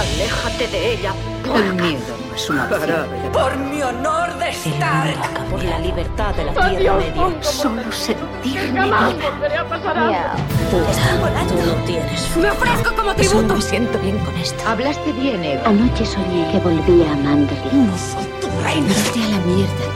Aléjate de ella. El miedo no es una opción. Por mi honor de estar. Por la libertad de la Tierra Media. Solo sentirme viva. Tú no tienes. Me ofrezco como tributo. Me siento bien con esto. Hablaste bien, Eva. Anoche soñé que volvía a Manderley. Tu reina. Vete a la mierda,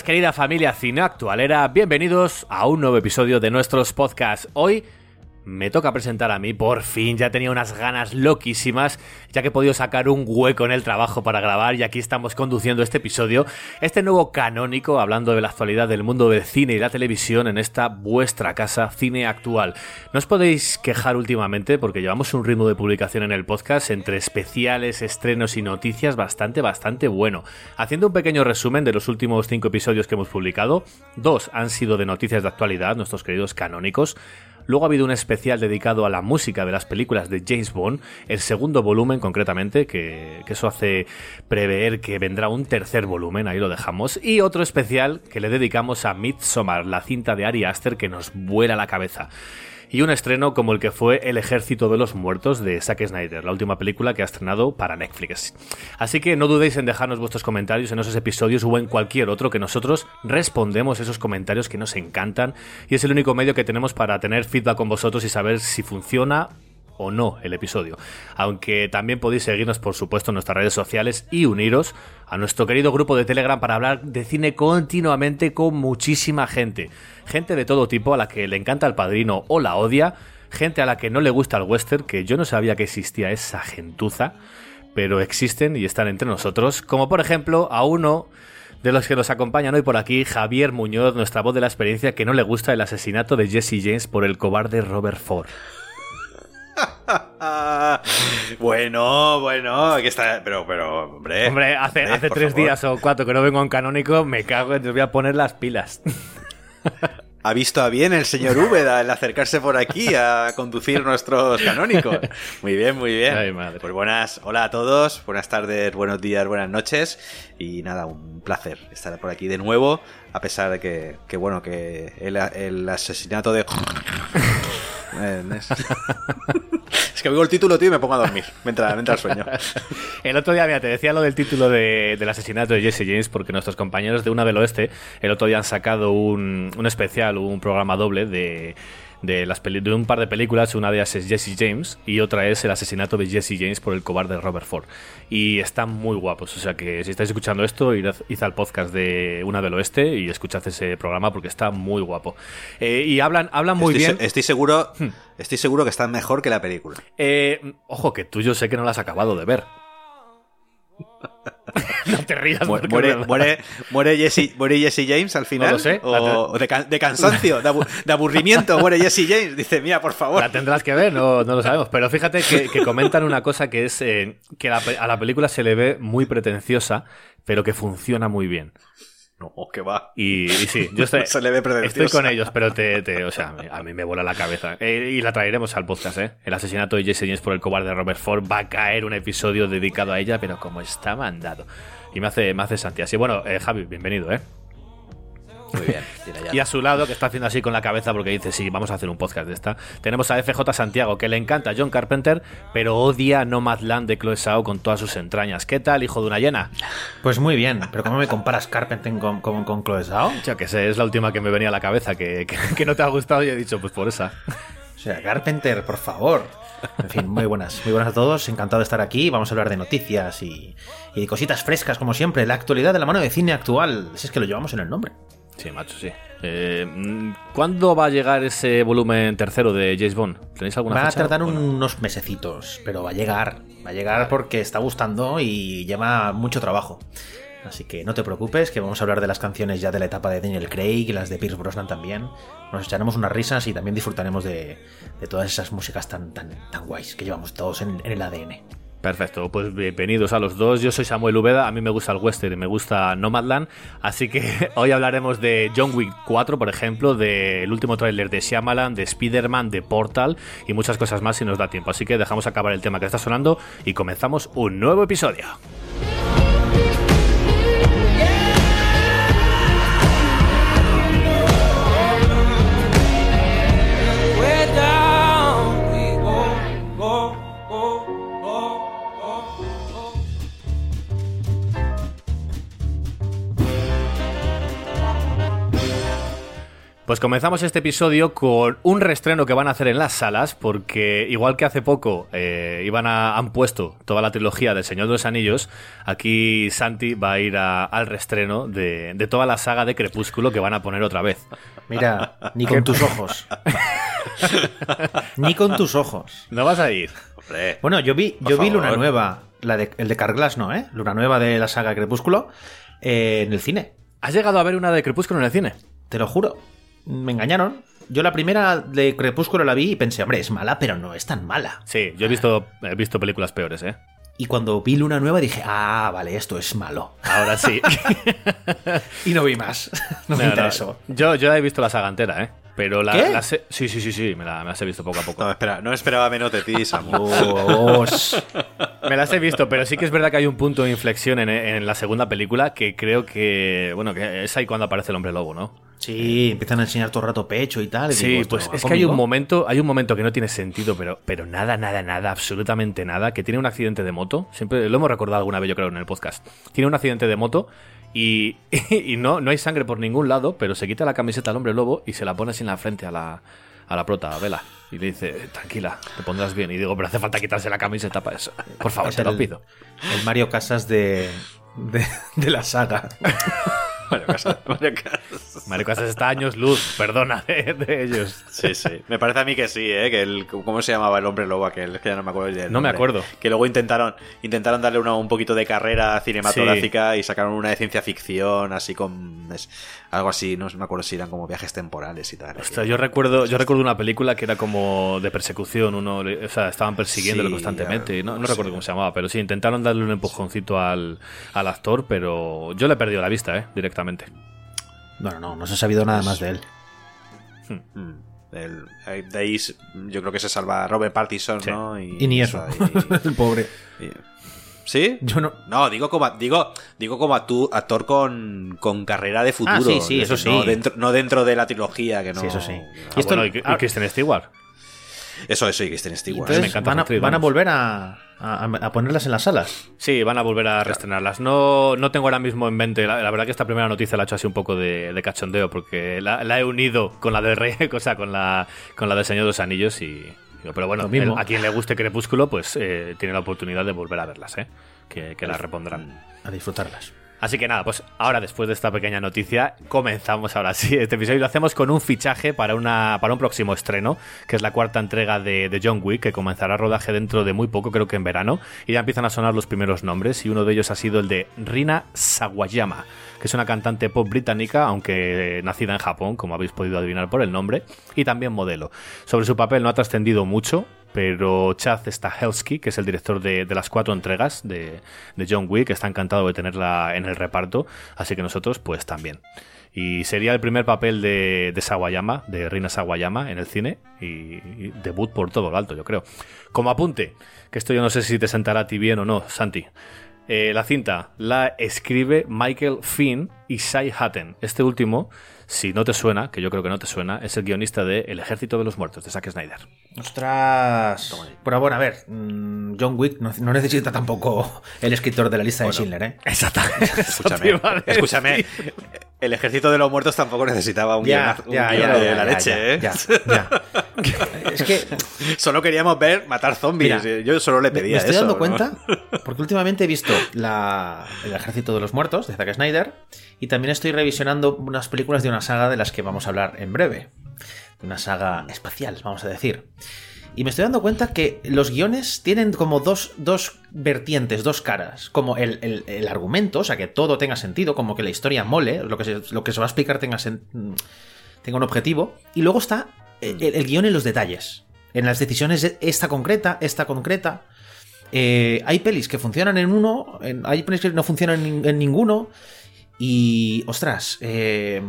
Querida familia cine actualera, bienvenidos a un nuevo episodio de nuestros podcasts. Hoy me toca presentar a mí, por fin, ya tenía unas ganas loquísimas, ya que he podido sacar un hueco en el trabajo para grabar y aquí estamos conduciendo este episodio, este nuevo canónico, hablando de la actualidad del mundo del cine y la televisión en esta vuestra casa cine actual. No os podéis quejar últimamente porque llevamos un ritmo de publicación en el podcast entre especiales, estrenos y noticias bastante, bastante bueno. Haciendo un pequeño resumen de los últimos cinco episodios que hemos publicado, dos han sido de noticias de actualidad, nuestros queridos canónicos, Luego ha habido un especial dedicado a la música de las películas de James Bond, el segundo volumen concretamente, que, eso hace prever que vendrá un tercer volumen, ahí lo dejamos. Y otro especial que le dedicamos a Midsommar, la cinta de Ari Aster que nos vuela la cabeza y un estreno como el que fue El Ejército de los Muertos de Zack Snyder, la última película que ha estrenado para Netflix. Así que no dudéis en dejarnos vuestros comentarios en esos episodios o en cualquier otro que nosotros respondemos esos comentarios que nos encantan y es el único medio que tenemos para tener feedback con vosotros y saber si funciona o no el episodio. Aunque también podéis seguirnos, por supuesto, en nuestras redes sociales y uniros a nuestro querido grupo de Telegram para hablar de cine continuamente con muchísima gente. Gente de todo tipo a la que le encanta el padrino o la odia, gente a la que no le gusta el western, que yo no sabía que existía esa gentuza, pero existen y están entre nosotros, como por ejemplo a uno de los que nos acompañan hoy por aquí, Javier Muñoz, nuestra voz de la experiencia, que no le gusta el asesinato de Jesse James por el cobarde Robert Ford. bueno, bueno, aquí está. Pero, pero, hombre. Hombre, hace, hombre, hace por tres favor. días o cuatro que no vengo en canónico, me cago en. Te voy a poner las pilas. Ha visto a bien el señor Úbeda el acercarse por aquí a conducir nuestros canónicos. Muy bien, muy bien. Ay, madre. Pues buenas, hola a todos, buenas tardes, buenos días, buenas noches. Y nada, un placer estar por aquí de nuevo, a pesar de que, que bueno, que el, el asesinato de... Eh, es... es que oigo el título, tío, y me pongo a dormir. Me entra, me entra el sueño. El otro día, mira, te decía lo del título de- del asesinato de Jesse James, porque nuestros compañeros de Una del Oeste el otro día han sacado un, un especial, un programa doble de, de, las peli- de un par de películas. Una de ellas es Jesse James y otra es el asesinato de Jesse James por el cobarde Robert Ford. Y están muy guapos. O sea que si estáis escuchando esto, id, id al podcast de Una del Oeste y escuchad ese programa porque está muy guapo. Eh, y hablan, hablan muy estoy, bien. estoy seguro, estoy seguro que está mejor que la película. Eh, ojo, que tú yo sé que no la has acabado de ver. No te rías. Muere, muere, muere, Jesse, muere Jesse James al final. No lo sé. O, o de, can- de cansancio, de, abu- de aburrimiento, muere Jesse James. Dice, mira, por favor. La tendrás que ver, no, no lo sabemos. Pero fíjate que, que comentan una cosa que es eh, que la a la película se le ve muy pretenciosa, pero que funciona muy bien. No, que va. Y, y sí, yo estoy, Se le ve pretenciosa. estoy con ellos, pero te, te- o sea, a mí me vuela la cabeza. Eh, y la traeremos al podcast, ¿eh? El asesinato de Jesse James por el cobarde Robert Ford va a caer un episodio dedicado a ella, pero como está mandado. Y me hace, me hace Santi. Así, bueno, eh, Javi, bienvenido, ¿eh? Muy bien. tira ya. Y a su lado, que está haciendo así con la cabeza porque dice, sí, vamos a hacer un podcast de esta, tenemos a FJ Santiago, que le encanta a John Carpenter, pero odia Nomadland de Chloe Zhao con todas sus entrañas. ¿Qué tal, hijo de una llena? Pues muy bien, pero ¿cómo me comparas Carpenter con, con, con Chloe Zhao? Yo que sé, es la última que me venía a la cabeza, que, que, que no te ha gustado y he dicho, pues por esa. O sea, Carpenter, por favor. En fin, muy buenas, muy buenas a todos, encantado de estar aquí. Vamos a hablar de noticias y, y de cositas frescas, como siempre, la actualidad de la mano de cine actual. Si es que lo llevamos en el nombre. Sí, macho, sí. Eh, mm, ¿Cuándo va a llegar ese volumen tercero de James Bond? ¿Tenéis alguna Va a tardar unos mesecitos, pero va a llegar. Va a llegar porque está gustando y lleva mucho trabajo. Así que no te preocupes, que vamos a hablar de las canciones ya de la etapa de Daniel Craig y las de Pierce Brosnan también. Nos echaremos unas risas y también disfrutaremos de, de todas esas músicas tan, tan, tan guays que llevamos todos en, en el ADN. Perfecto, pues bienvenidos a los dos. Yo soy Samuel Ubeda, a mí me gusta el western y me gusta Nomadland, así que hoy hablaremos de John Wick 4, por ejemplo, del último tráiler de Shyamalan, de Spider-Man, de Portal y muchas cosas más si nos da tiempo. Así que dejamos acabar el tema que está sonando y comenzamos un nuevo episodio. Pues comenzamos este episodio con un reestreno que van a hacer en las salas, porque igual que hace poco eh, iban a, han puesto toda la trilogía del Señor de los Anillos, aquí Santi va a ir a- al reestreno de, de toda la saga de Crepúsculo que van a poner otra vez. Mira, ni con tus ojos. ni con tus ojos. ¿No vas a ir? Hombre, Bueno, yo vi, yo vi Luna. Nueva, la de, el de Carglass, ¿no? ¿Eh? Luna Nueva de la saga Crepúsculo, eh, en el cine. ¿Has llegado a ver una de Crepúsculo en el cine? Te lo juro. Me engañaron. Yo la primera de Crepúsculo la vi y pensé, hombre, es mala, pero no es tan mala. Sí, yo he visto, he visto películas peores, ¿eh? Y cuando vi Luna Nueva dije, ah, vale, esto es malo. Ahora sí. Y no vi más. No me No, no, interesó. Yo, yo he visto la saga entera, ¿eh? Pero la, ¿Qué? la se- Sí, sí, sí, sí, me, la- me las he visto poco a poco. no, espera, no esperaba menos de ti, Samu. Dios. Me las he visto, pero sí que es verdad que hay un punto de inflexión en, en la segunda película que creo que, bueno, que es ahí cuando aparece el hombre lobo, ¿no? Sí, empiezan a enseñar todo el rato pecho y tal. y Sí, digo, ¿esto pues es que hay un momento, hay un momento que no tiene sentido, pero, pero nada, nada, nada, absolutamente nada, que tiene un accidente de moto, siempre lo hemos recordado alguna vez yo creo en el podcast, tiene un accidente de moto y, y no, no hay sangre por ningún lado, pero se quita la camiseta al hombre lobo y se la pone así en la frente a la, a la prota, a Vela, y le dice, tranquila, te pondrás bien, y digo, pero hace falta quitarse la camiseta para eso, por favor, te lo el- pido. El Mario Casas de, de, de la saga. Mario Casas, Mario Casas. Mario Casas está años luz, perdona de, de ellos. Sí, sí. Me parece a mí que sí, ¿eh? Que el, ¿Cómo se llamaba el hombre lobo aquel? Que ya no me acuerdo del No me acuerdo. Que luego intentaron intentaron darle una- un poquito de carrera cinematográfica y sacaron una de ciencia ficción, así con... es- algo así, no me acuerdo si eran como viajes temporales y tal. Ostras, yo recuerdo, yo recuerdo una película que era como de persecución, uno, o sea, estaban persiguiéndolo Sí, constantemente. No, recuerdo cómo se llamaba, pero sí, intentaron darle un empujoncito al, al actor, pero yo le he perdido la vista, ¿eh? Directamente. No, no, no, no se ha sabido nada más de él. Mm. El- eh, de ahí s- yo creo que se salva Robert Pattinson, Sí. ¿no? Y ni eso. y- el pobre. y- ¿Sí? Yo no. No, digo como digo, digo como actor con, con carrera de futuro. Ah, sí, sí, Es eso decir, No sí. dentro, no dentro de la trilogía, que no. Sí, eso sí. Ah, Y esto- bueno, y, y ah, Kristen Stewart. Eso, eso, y Kristen Stewart. me Entonces, encanta van, a, van a volver a, a, a ponerlas en las salas. Sí, van a volver a reestrenarlas. No, no tengo ahora mismo en mente. La, la verdad que esta primera noticia la he hecho así un poco de, de cachondeo porque la, la he unido con la del Rey, o sea, con la, con la del Señor de los Anillos y. Pero bueno, Lo mismo. el- a quien le guste Crepúsculo, pues eh, tiene la oportunidad de volver a verlas, ¿eh? Que, que las repondrán. A disfrutarlas. Así que nada, pues ahora después de esta pequeña noticia, comenzamos ahora sí este episodio y lo hacemos con un fichaje para, una, para un próximo estreno, que es la cuarta entrega de, de John Wick, que comenzará rodaje dentro de muy poco, creo que en verano, y ya empiezan a sonar los primeros nombres, y uno de ellos ha sido el de Rina Sawayama, que es una cantante pop británica, aunque nacida en Japón, como habéis podido adivinar por el nombre, y también modelo. Sobre su papel no ha trascendido mucho, pero Chad Stahelski, que es el director de, las cuatro entregas de, de John Wick, está encantado de tenerla en el reparto, así que nosotros pues también. Y sería el primer papel de, de Sawayama, de Rina Sawayama en el cine, y, debut por todo lo alto, yo creo. Como apunte, que esto yo no sé si te sentará a ti bien o no, Santi. Eh, la cinta la escribe Michael Finn y Shai Hatten. Este último, si no te suena, que yo creo que no te suena, es el guionista de El Ejército de los Muertos, de Zack Snyder. Ostras. Pero bueno, a ver, mm, John Wick no, no necesita tampoco el escritor de la lista de Schindler, ¿eh? Exactamente. Escúchame, escúchame. El ejército de los muertos tampoco necesitaba un Ya, guionazo- un ya, guion ya, de la leche, ¿eh? ya, ya. Es que Solo queríamos ver matar zombies. Mira, Yo solo le pedía me estoy eso, dando ¿no? cuenta, porque últimamente he visto la, El Ejército de los Muertos de Zack Snyder y también estoy revisionando unas películas de una saga de las que vamos a hablar en breve. Una saga espacial, vamos a decir. Y me estoy dando cuenta que los guiones tienen como dos, dos vertientes, dos caras. Como el, el- argumento, o sea, que todo tenga sentido, como que la historia mole, lo que se, lo que se va a explicar tenga, sen- tenga un objetivo. Y luego está el, el guion en los detalles. En las decisiones de esta concreta, esta concreta. Eh, hay pelis que funcionan en uno, hay pelis que no funcionan en, en ninguno. Y, ostras, eh,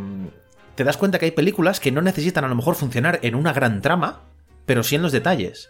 te das cuenta que hay películas que no necesitan a lo mejor funcionar en una gran trama, pero sí en los detalles.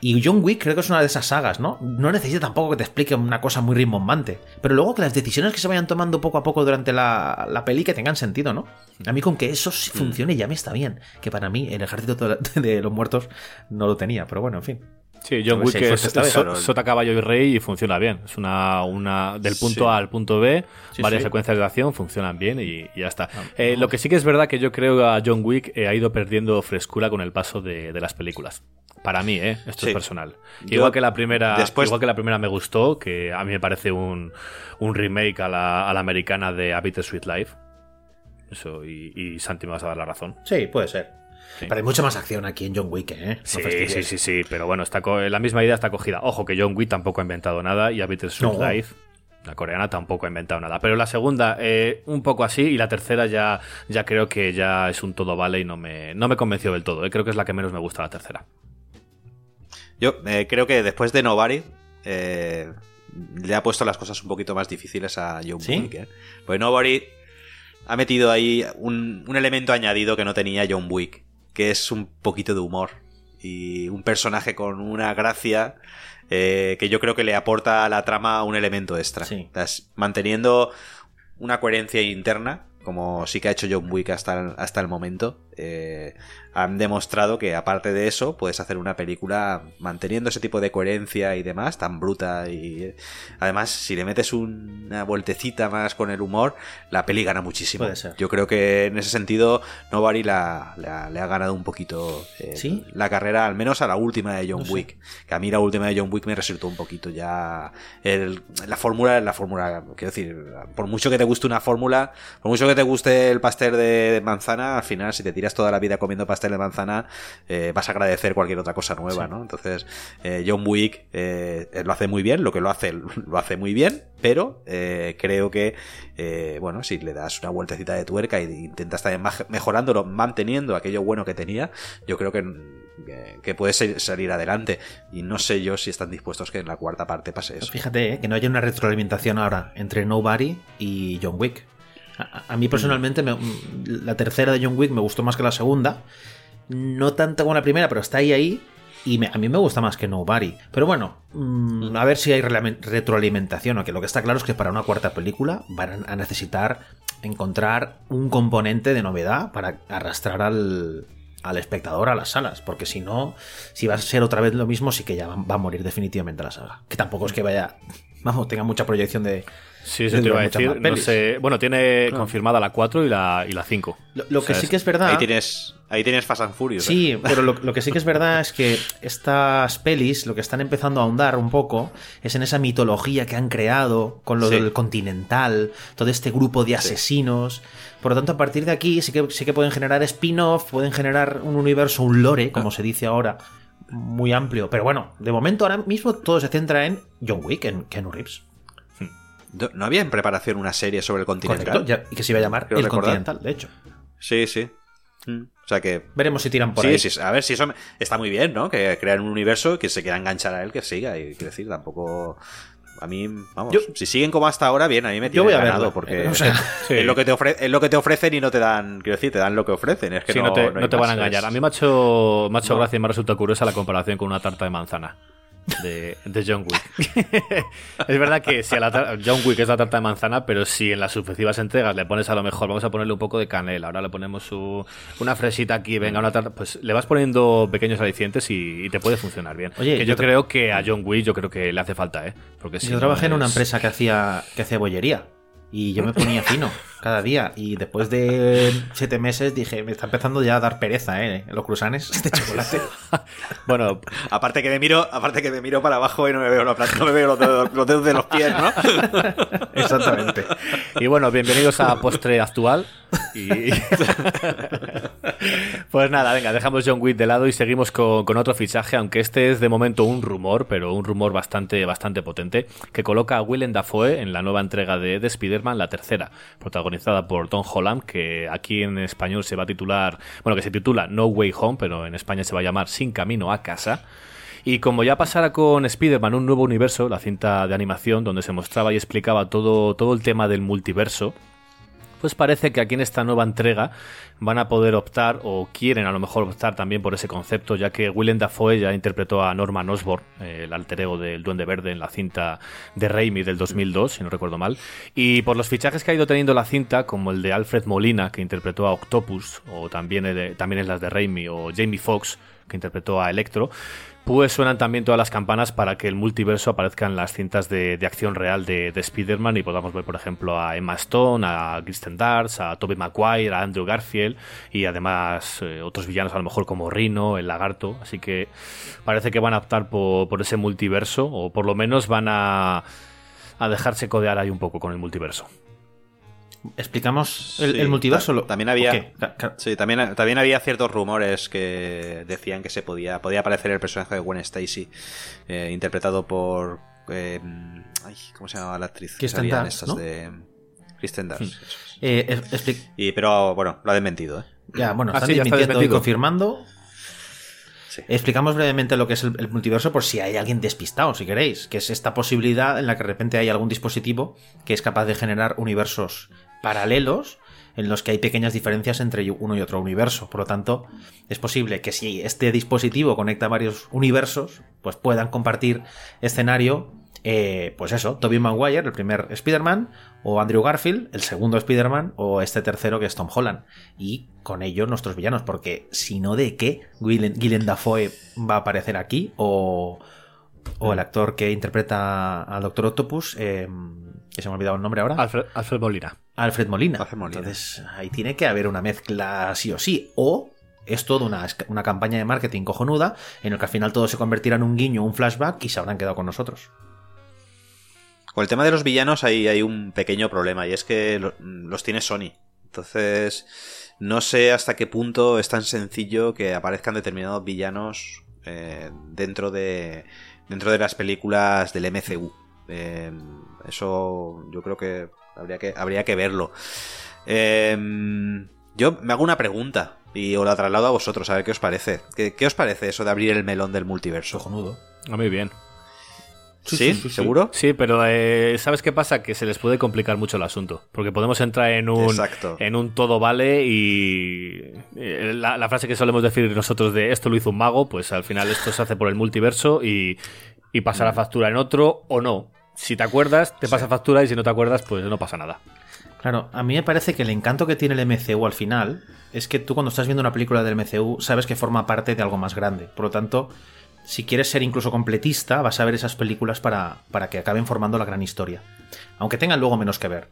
Y John Wick creo que es una de esas sagas, ¿no? No necesita tampoco que te explique una cosa muy rimbombante. Pero luego que las decisiones que se vayan tomando poco a poco durante la, la peli que tengan sentido, ¿no? A mí con que eso sí funcione ya me está bien. Que para mí el ejército de- de los muertos no lo tenía. Pero bueno, en fin. Sí, John Wick es, so- sota, caballo y rey y funciona bien. Es una, una del punto Sí. A al punto B, Sí, varias sí. secuencias de acción funcionan bien y, y ya está. Eh, lo que sí que es verdad que yo creo que a John Wick eh, ha ido perdiendo frescura con el paso de, de las películas. Para mí, ¿eh? Esto es personal. Yo- igual que la primera, después- igual que la primera me gustó, que a mí me parece un, un remake a la, a la americana de A Bittersweet Life. Eso, y, y Santi me vas a dar la razón. Sí, puede ser. Sí. Pero hay mucha más acción aquí en John Wick, ¿eh? No Sí, sí, sí, sí, pero bueno, está co- la misma idea está cogida. Ojo que John Wick tampoco ha inventado nada y A Bittersweet No. Life, la coreana, tampoco ha inventado nada. Pero la segunda, eh, un poco así, y la tercera ya, ya creo que ya es un todo vale y no me, no me convenció del todo. eh. Creo que es la que menos me gusta la tercera. Yo eh, creo que después de Nobody eh, le ha puesto las cosas un poquito más difíciles a John ¿Sí? Wick. ¿eh? Pues Nobody ha metido ahí un, un elemento añadido que no tenía John Wick, que es un poquito de humor y un personaje con una gracia eh, que yo creo que le aporta a la trama un elemento extra. Sí. Manteniendo una coherencia interna, como sí que ha hecho John Wick hasta el, hasta el momento. eh, han demostrado que aparte de eso puedes hacer una película manteniendo ese tipo de coherencia y demás, tan bruta y además si le metes un- una vueltecita más con el humor, la peli gana muchísimo. Puede ser. Yo creo que en ese sentido Nobody la, la- le ha ganado un poquito eh, ¿Sí? la carrera, al menos a la última de John No sé. Wick. Que a mí la última de John Wick me resultó un poquito ya. el- la fórmula la fórmula. Quiero decir, por mucho que te guste una fórmula, por mucho que te guste el pastel de manzana, al final, si te tiras toda la vida comiendo pastel de manzana, eh, vas a agradecer cualquier otra cosa nueva, Sí. ¿no? Entonces, eh, John Wick eh, lo hace muy bien, lo que lo hace, lo hace muy bien, pero creo que, eh, bueno, si le das una vueltecita de tuerca y intentas también mejorándolo, manteniendo aquello bueno que tenía, yo creo que, que, puede salir adelante. Y no sé yo si están dispuestos que en la cuarta parte pase eso. Fíjate, que no haya una retroalimentación ahora entre Nobody y John Wick. A, a mí personalmente me- la tercera de John Wick me gustó más que la segunda. No tanto como la primera, pero está ahí ahí. Y me- a mí me gusta más que Nobody. Pero bueno, mm, a ver si hay retroalimentación. O que lo que está claro es que para una cuarta película van a necesitar encontrar un componente de novedad para arrastrar al, al espectador a las salas. Porque si no, si va a ser otra vez lo mismo, sí que ya va, va a morir definitivamente la saga. Que tampoco es que vaya, vamos, tenga mucha proyección de. Sí, eso de te iba a decir. No sé, bueno, tiene confirmada la 4 y la, y la 5. Lo, lo que sí que es verdad. Ahí tienes, ahí tienes Fast and Furious. ¿eh? Sí, pero lo, lo que sí que es verdad es que estas pelis lo que están empezando a ahondar un poco es en esa mitología que han creado con lo Sí. del continental, todo este grupo de asesinos. Por lo tanto, a partir de aquí sí que, sí que pueden generar spin-off, pueden generar un universo, un lore, como se dice ahora, muy amplio. Pero bueno, de momento ahora mismo todo se centra en John Wick, en Keanu Reeves. No- ¿No había en preparación una serie sobre el continental? Correcto, ya- y que se iba a llamar Creo El recordar. Continental, de hecho. Sí, sí. Mm. O sea que. Veremos si tiran por sí, ahí. sí, a ver si eso me- está muy bien, ¿no? Que crean un universo que se quiera enganchar a él, que siga. Y quiero decir, tampoco. A mí, vamos, Yo- si siguen como hasta ahora, bien, a mí me Yo tiene voy a ganado porque eh, o sea, sí. es, lo que te ofre- es lo que te ofrecen y no te dan, quiero decir, te dan lo que ofrecen. Es que Sí, no, no, te, no te van a engañar. A mí me ha hecho, me ha hecho gracia y me ha resultado curiosa la comparación con una tarta de manzana de, de John Wick. es verdad que si a la John Wick es la tarta de manzana, pero si en las sucesivas entregas le pones a lo mejor, vamos a ponerle un poco de canela, ahora le ponemos su- una fresita aquí, venga, una tarta, pues le vas poniendo pequeños alicientes y, y te puede funcionar bien. Oye, que yo creo que a John Wick yo creo que le hace falta, ¿eh? Porque si Yo no trabajé en una es- empresa que hacía, que hacía bollería. Y yo me ponía fino cada día. Y después de siete meses dije, me está empezando ya a dar pereza, ¿eh? Los cruzanes de chocolate. Bueno, Aparte que me miro, aparte que me miro para abajo y no me veo, la pla- no me veo los, dedos, los dedos de los pies, ¿no? Exactamente. Y bueno, bienvenidos a Postre Actual. Y... pues nada, venga, dejamos John Wick de lado y seguimos con, con otro fichaje, aunque este es de momento un rumor, pero un rumor bastante, bastante potente, que coloca a Willem Dafoe en la nueva entrega de, de Spider-Man, la tercera, protagonizada por Tom Holland, que aquí en español se va a titular, bueno, que se titula No Way Home, pero en España se va a llamar Sin Camino a Casa. Y como ya pasara con Spider-Man un nuevo universo, la cinta de animación donde se mostraba y explicaba todo, todo el tema del multiverso, pues parece que aquí en esta nueva entrega van a poder optar o quieren a lo mejor optar también por ese concepto, ya que Willem Dafoe ya interpretó a Norman Osborn, eh, el alter ego del Duende Verde en la cinta de Raimi del 2002, si no recuerdo mal, y por los fichajes que ha ido teniendo la cinta, como el de Alfred Molina, que interpretó a Octopus, o también, el- también es las de Raimi, o Jamie Foxx, que interpretó a Electro, pues suenan también todas las campanas para que el multiverso aparezca en las cintas de, de acción real de, de Spider-Man y podamos ver, por ejemplo, a Emma Stone, a Kristen Darts, a Tobey Maguire, a Andrew Garfield y además eh, otros villanos a lo mejor como Rhino, el lagarto. Así que parece que van a optar por, por ese multiverso o por lo menos van a, a dejarse codear ahí un poco con el multiverso. ¿Explicamos el, Sí, el multiverso? ta- también había- Sí, también, también había ciertos rumores que decían que se podía, podía aparecer el personaje de Gwen Stacy, eh, interpretado por. eh, ay, ¿Cómo se llamaba la actriz? que Kristen Dunst, estas ¿no? de. Kristen Dunst. Eh, es- expli- Y, pero bueno, lo ha desmentido, ¿eh? Ya, bueno, Ah, están sí, ya está desmintiendo y confirmando. Sí. Explicamos brevemente lo que es el, el multiverso por si hay alguien despistado, si queréis, que es esta posibilidad en la que de repente hay algún dispositivo que es capaz de generar universos paralelos en los que hay pequeñas diferencias entre uno y otro universo. Por lo tanto, es posible que si este dispositivo conecta varios universos, pues puedan compartir escenario, eh, pues eso, Tobey Maguire, el primer Spider-Man, o Andrew Garfield, el segundo Spider-Man, o este tercero que es Tom Holland. Y con ello nuestros villanos, porque si no, ¿de qué Willem Dafoe va a aparecer aquí? O, o el actor que interpreta al Doctor Octopus, eh, que se me ha olvidado el nombre ahora. Alfred, Alfred Molina. Alfred Molina. Alfred Molina. Entonces, ahí tiene que haber una mezcla sí o sí. O es toda una, una campaña de marketing cojonuda en el que al final todo se convertirá en un guiño, un flashback y se habrán quedado con nosotros. Con el tema de los villanos hay, hay un pequeño problema y es que lo- los tiene Sony. Entonces, no sé hasta qué punto es tan sencillo que aparezcan determinados villanos eh, dentro de dentro de las películas del MCU. Eh, eso yo creo que habría que, habría que verlo. Eh, yo me hago una pregunta y os la traslado a vosotros a ver qué os parece. ¿Qué, qué os parece eso de abrir el melón del multiverso? Cojonudo. A mí bien. ¿Sí? ¿Seguro? Sí, pero eh, ¿sabes qué pasa? Que se les puede complicar mucho el asunto. Porque podemos entrar en un, Exacto. en un todo vale y eh, la, la frase que solemos decir nosotros de esto lo hizo un mago, pues al final esto se hace por el multiverso y, y pasará factura en otro o no. Si te acuerdas, te pasa factura y si no te acuerdas, pues no pasa nada. Claro, a mí me parece que el encanto que tiene el MCU al final es que tú cuando estás viendo una película del MCU sabes que forma parte de algo más grande. Por lo tanto, si quieres ser incluso completista, vas a ver esas películas para, para que acaben formando la gran historia. Aunque tengan luego menos que ver.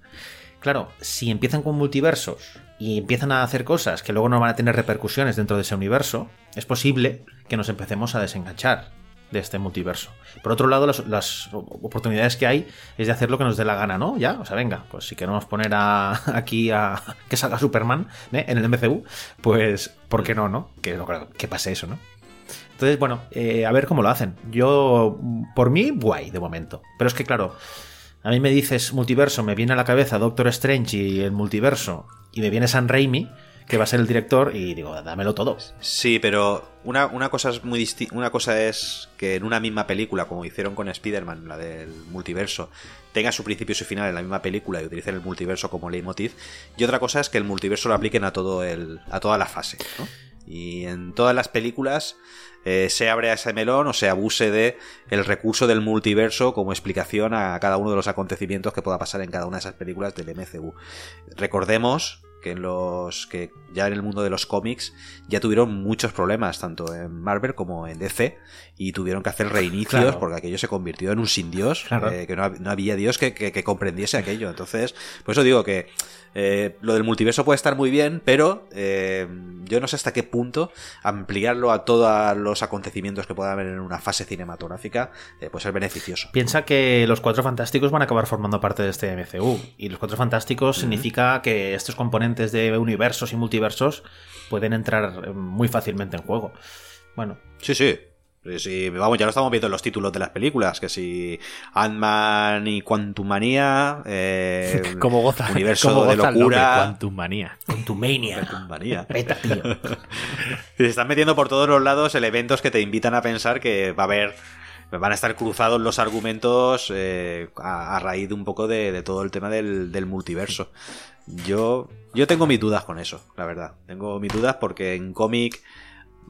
Claro, si empiezan con multiversos y empiezan a hacer cosas que luego no van a tener repercusiones dentro de ese universo, es posible que nos empecemos a desenganchar de este multiverso. Por otro lado, las, oportunidades que hay es de hacer lo que nos dé la gana, ¿no? Ya, o sea, venga, pues si queremos poner a, aquí a que salga Superman ¿eh? en el MCU, pues, ¿por qué no, no? Que, que pase eso, ¿no? Entonces, bueno, eh, a ver cómo lo hacen. Yo, por mí, guay de momento. Pero es que, claro, a mí me dices multiverso, me viene a la cabeza Doctor Strange y el multiverso, y me viene San Raimi, que va a ser el director, y digo, dámelo todo. Sí, pero una, una cosa es muy Una cosa es que en una misma película, como hicieron con Spider-Man, la del multiverso, tenga su principio y su final en la misma película y utilicen el multiverso como leitmotiv. Y otra cosa es que el multiverso lo apliquen a todo el. a toda la fase. Y en todas las películas eh, se abre a ese melón o se abuse de el recurso del multiverso como explicación a cada uno de los acontecimientos que pueda pasar en cada una de esas películas del MCU. Recordemos que en los que ya en el mundo de los cómics ya tuvieron muchos problemas tanto en Marvel como en DC y tuvieron que hacer reinicios Claro. porque aquello se convirtió en un sin dios Claro. eh, que no, hab- no había dios que, que- que comprendiese aquello entonces por eso digo que eh, lo del multiverso puede estar muy bien pero eh, yo no sé hasta qué punto ampliarlo a todos los acontecimientos que pueda haber en una fase cinematográfica puede ser beneficioso Piensa que los Cuatro Fantásticos van a acabar formando parte de este MCU. Y los Cuatro Fantásticos significa que estos componentes de universos y multiversos pueden entrar eh, muy fácilmente en juego. Bueno, sí sí Sí, vamos, ya lo estamos viendo en los títulos de las películas, que si Ant-Man y Quantumania, eh, Como goza, universo como de goza nombre, locura, Quantum Manía. Con tu mania. Quantumania. Vete, tío. Se están metiendo por todos los lados elementos que te invitan a pensar que va a haber. Van a estar cruzados los argumentos eh, a, a raíz de un poco de, de todo el tema del, del multiverso. Yo, yo tengo mis dudas con eso, la verdad. Tengo mis dudas porque en cómic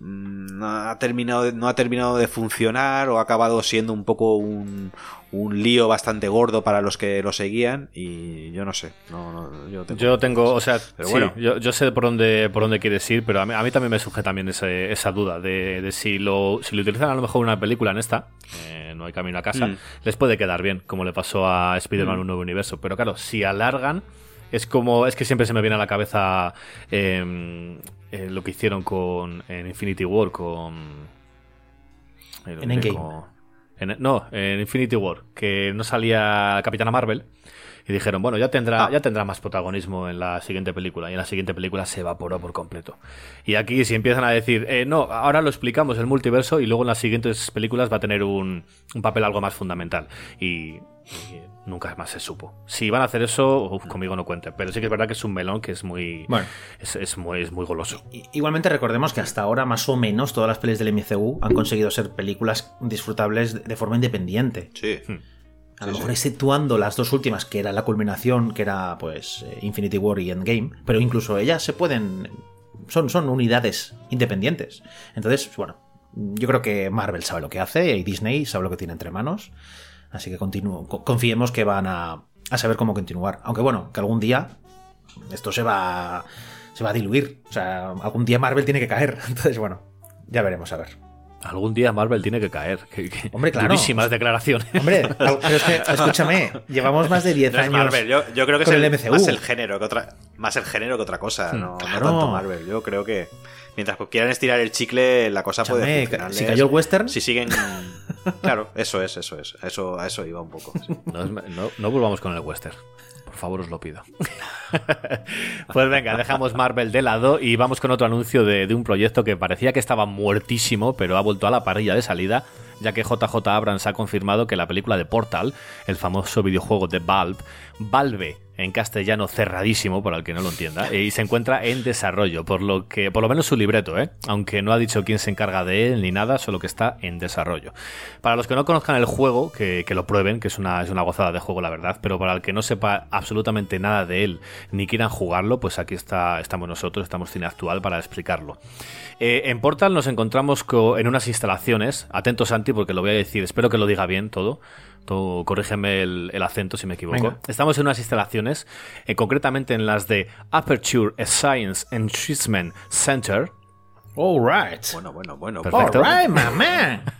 mm, no ha terminado de, no ha terminado de funcionar o ha acabado siendo un poco un, un lío bastante gordo para los que lo seguían y yo no sé. No, no, yo tengo, Yo tengo, o sea, Pero sí, bueno. yo, yo sé por dónde, por dónde quieres ir, pero a mí, a mí también me surge también ese- esa duda de, de si lo si lo utilizan a lo mejor una película en esta, eh, No hay camino a casa, Mm. les puede quedar bien, como le pasó a Spider-Man Un Nuevo Universo. Pero claro, si alargan, es como, es que siempre se me viene a la cabeza eh, eh, lo que hicieron con en Infinity War, con... En Endgame. con- en- no, en Infinity War, que no salía Capitana Marvel. Y dijeron, bueno, ya tendrá, Ah. ya tendrá más protagonismo en la siguiente película. Y en la siguiente película se evaporó por completo. Y aquí, si empiezan a decir, eh, no, ahora lo explicamos el multiverso y luego en las siguientes películas va a tener un, un papel algo más fundamental. Y, y nunca más se supo. Si van a hacer eso, uf, conmigo no cuenten. Pero sí que es verdad que es un melón que es muy, Bueno. es, es muy, es muy goloso. Igualmente recordemos que hasta ahora más o menos todas las pelis del MCU han conseguido ser películas disfrutables de- forma independiente. Sí. A lo Sí, mejor sí. exceptuando las dos últimas, que era la culminación, que era pues eh, Infinity War y Endgame, pero incluso ellas se pueden... Son, son unidades independientes. Entonces, bueno, yo creo que Marvel sabe lo que hace y Disney sabe lo que tiene entre manos. Así que continúo, co- confiemos que van a, a saber cómo continuar. Aunque bueno, que algún día esto se va, se va a diluir. O sea, algún día Marvel tiene que caer. Entonces, bueno, ya veremos a ver. Algún día Marvel tiene que caer. Que- que- Hombre, claro. Durísimas declaraciones. Hombre, pero es que, escúchame, llevamos más de 10 No años. Marvel, yo, yo creo que es con el, el MCU. más el género que otra más el género que otra cosa, no, no claro. tanto Marvel. Yo creo que mientras quieran estirar el chicle, la cosa puede funcionar. si cayó el western. Si siguen Claro, eso es, eso es. Eso, a eso iba un poco. sí. No, es- no- no volvamos con el western. Por favor, os lo pido. pues venga, dejamos Marvel de lado y vamos con otro anuncio de, de un proyecto que parecía que estaba muertísimo, pero ha vuelto a la parrilla de salida, ya que JJ Abrams ha confirmado que la película de Portal, el famoso videojuego de Valve, Valve en castellano cerradísimo, para el que no lo entienda, y se encuentra en desarrollo, por lo que, por lo menos su libreto, ¿eh? aunque no ha dicho quién se encarga de él ni nada, solo que está en desarrollo. Para los que no conozcan el juego, que, que lo prueben, que es una, es una gozada de juego, la verdad, pero para el que no sepa absolutamente nada de él ni quieran jugarlo, pues aquí está, estamos nosotros, estamos Cine Actual para explicarlo. Eh, en Portal nos encontramos co- en unas instalaciones, atentos Santi, porque lo voy a decir, espero que lo diga bien todo. Tú, corrígeme el, el acento si me equivoco. Venga. Estamos en unas instalaciones, eh, concretamente en las de Aperture Science Enrichment Center. All right. Bueno, bueno, bueno. Perfecto. All right, mamá.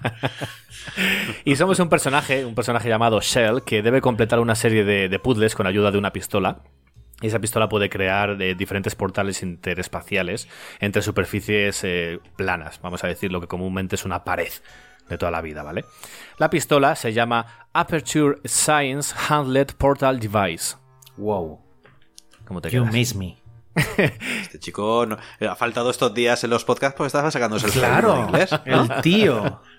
Y somos un personaje, un personaje llamado Shell, que debe completar una serie de, de puzzles con ayuda de una pistola. Y esa pistola puede crear eh, diferentes portales interespaciales entre superficies eh, planas, vamos a decir lo que comúnmente es una pared de toda la vida, ¿vale? La pistola se llama Aperture Science Handled Portal Device. Wow. ¿Cómo te You quedas? miss me. Este chico no- eh, ha faltado estos días en los podcasts porque estaba sacándose el Claro. inglés. El tío.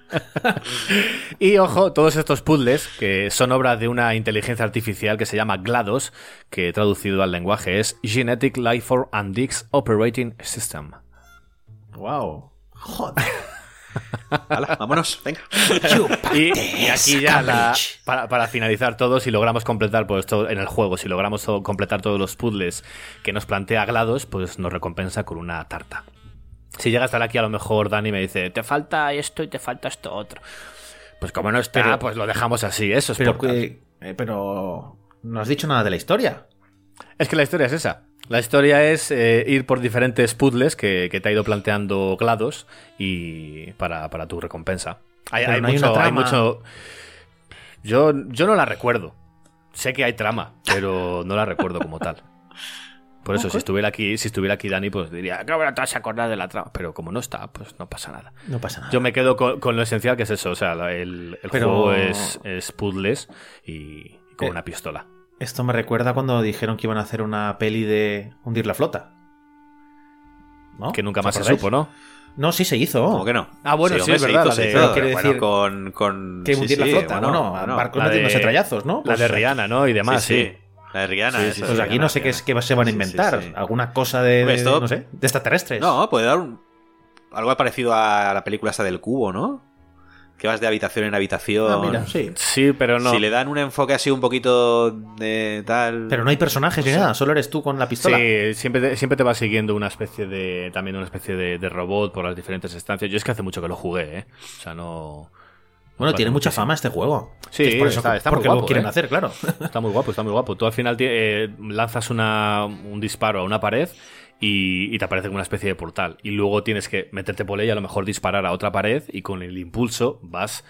Y ojo, todos estos puzzles, que son obra de una inteligencia artificial que se llama GLaDOS, que traducido al lenguaje es Genetic Life for and Dix Operating System. Wow. Joder. Hala, vámonos, venga. Y, y aquí ya, la- para, para finalizar todo, si logramos completar pues, todo, en el juego, si logramos completar todos los puzzles que nos plantea GLaDOS, pues nos recompensa con una tarta. Si llega a estar aquí, a lo mejor Dani me dice, te falta esto y te falta esto otro. Pues como no está, Pero- pues lo dejamos así. Eso es Pero, que- eh, pero no has dicho nada de la historia. Es que la historia es esa. La historia es eh, ir por diferentes puzzles que, que te ha ido planteando GLaDOS y para, para tu recompensa. Hay, no mucho, hay mucho- Yo, yo no la recuerdo. Sé que hay trama, pero no la recuerdo como tal. Por eso, si estuviera aquí, si estuviera aquí Dani, pues diría, ¿cómo no te vas a acordar de la trama? Pero como no está, pues no pasa nada. No pasa nada. Yo me quedo con, con lo esencial que es eso. O sea, el, el Pero- juego es, es puzzles y, y con Eh, una pistola. Esto me recuerda cuando dijeron que iban a hacer una peli de hundir la flota. ¿No? Que nunca ¿Os más se supo, ¿no? No, sí se hizo. ¿Cómo que no? Ah, bueno, sí, es se verdad, hizo, la se de- hizo. Pero quiere Bueno, decir con, con Que sí, hundir la flota, bueno, bueno, bueno. barcos la de- metiéndose trallazos, ¿no? La Pues, de Rihanna, ¿no? Y demás, sí, sí. sí. La de Rihanna. Esa, Pues Rihanna, aquí no sé qué, es, qué se van a Sí, sí, inventar. sí. Alguna cosa de, de- esto- no sé, de extraterrestres. No, puede dar un- algo parecido a la película esta del cubo, ¿no? Que vas de habitación en habitación. Ah, mira, sí. Sí, pero no. Si le dan un enfoque así un poquito de tal. Pero no hay personajes ni nada, solo eres tú con la pistola. Sí, siempre te, siempre te va siguiendo una especie de. También una especie de, de robot por las diferentes estancias. Yo es que hace mucho que lo jugué, ¿eh? O sea, no. Bueno, tiene mucha fama este juego. Sí, es por eso está- que- está muy porque guapo, lo quieren ¿eh? hacer, claro. Está muy guapo, está muy guapo. Tú al final eh, lanzas una, un disparo a una pared y, y te aparece como una especie de portal. Y luego tienes que meterte por ella, a lo mejor disparar a otra pared y con el impulso vas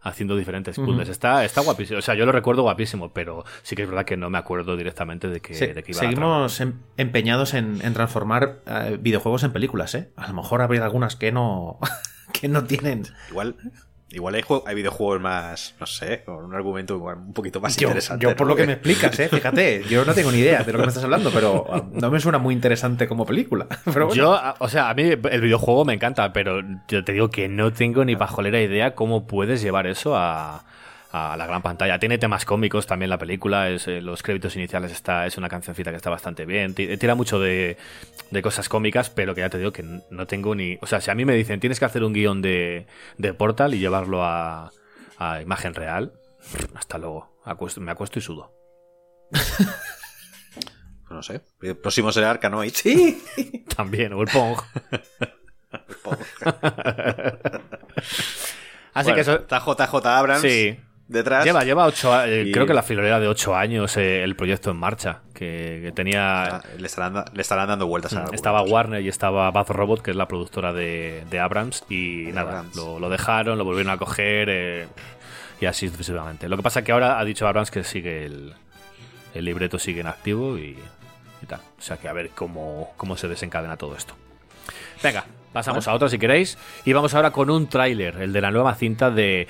haciendo diferentes puzzles. Está, está guapísimo. O sea, yo lo recuerdo guapísimo, pero sí que es verdad que no me acuerdo directamente de que, Se- de que iba seguimos em- empeñados en, en transformar eh, videojuegos en películas, ¿eh? A lo mejor habría algunas que no que no tienen. Igual, igual hay, juego- hay videojuegos más, no sé, con un argumento igual un poquito más Yo, interesante. yo por ¿no? lo que me explicas, ¿eh? Fíjate, yo no tengo ni idea de lo que me estás hablando, pero ah, no me suena muy interesante como película. Pero bueno. Yo, a- o sea, a mí el videojuego me encanta, pero yo te digo que no tengo ni pajolera idea cómo puedes llevar eso a, a la gran pantalla. Tiene temas cómicos también la película, es, eh, los créditos iniciales está, es una cancioncita que está bastante bien, ti- tira mucho de, de cosas cómicas, pero que ya te digo que no tengo ni... O sea, si a mí me dicen tienes que hacer un guion de, de Portal y llevarlo a, a imagen real, hasta luego, Acuesto- me acuesto y sudo. No sé. El próximo será Arkanoid. Sí. También, o el Pong. Así Bueno, que eso... Está JJ Abrams Sí. Detrás. Lleva, lleva ocho eh, Y- creo que la filolera de ocho años eh, el proyecto en marcha, que, que tenía... Ah, le, estarán, le estarán dando vueltas a Mm, estaba. Warner y estaba Bad Robot, que es la productora de, de Abrams, y De nada, Abrams. Lo, lo dejaron, lo volvieron a coger eh, y así sucesivamente. Lo que pasa es que ahora ha dicho Abrams que sigue el, el libreto sigue en activo y, y tal. O sea que a ver cómo, cómo se desencadena todo esto. Venga, pasamos a otro si queréis. Y vamos ahora con un tráiler, el de la nueva cinta de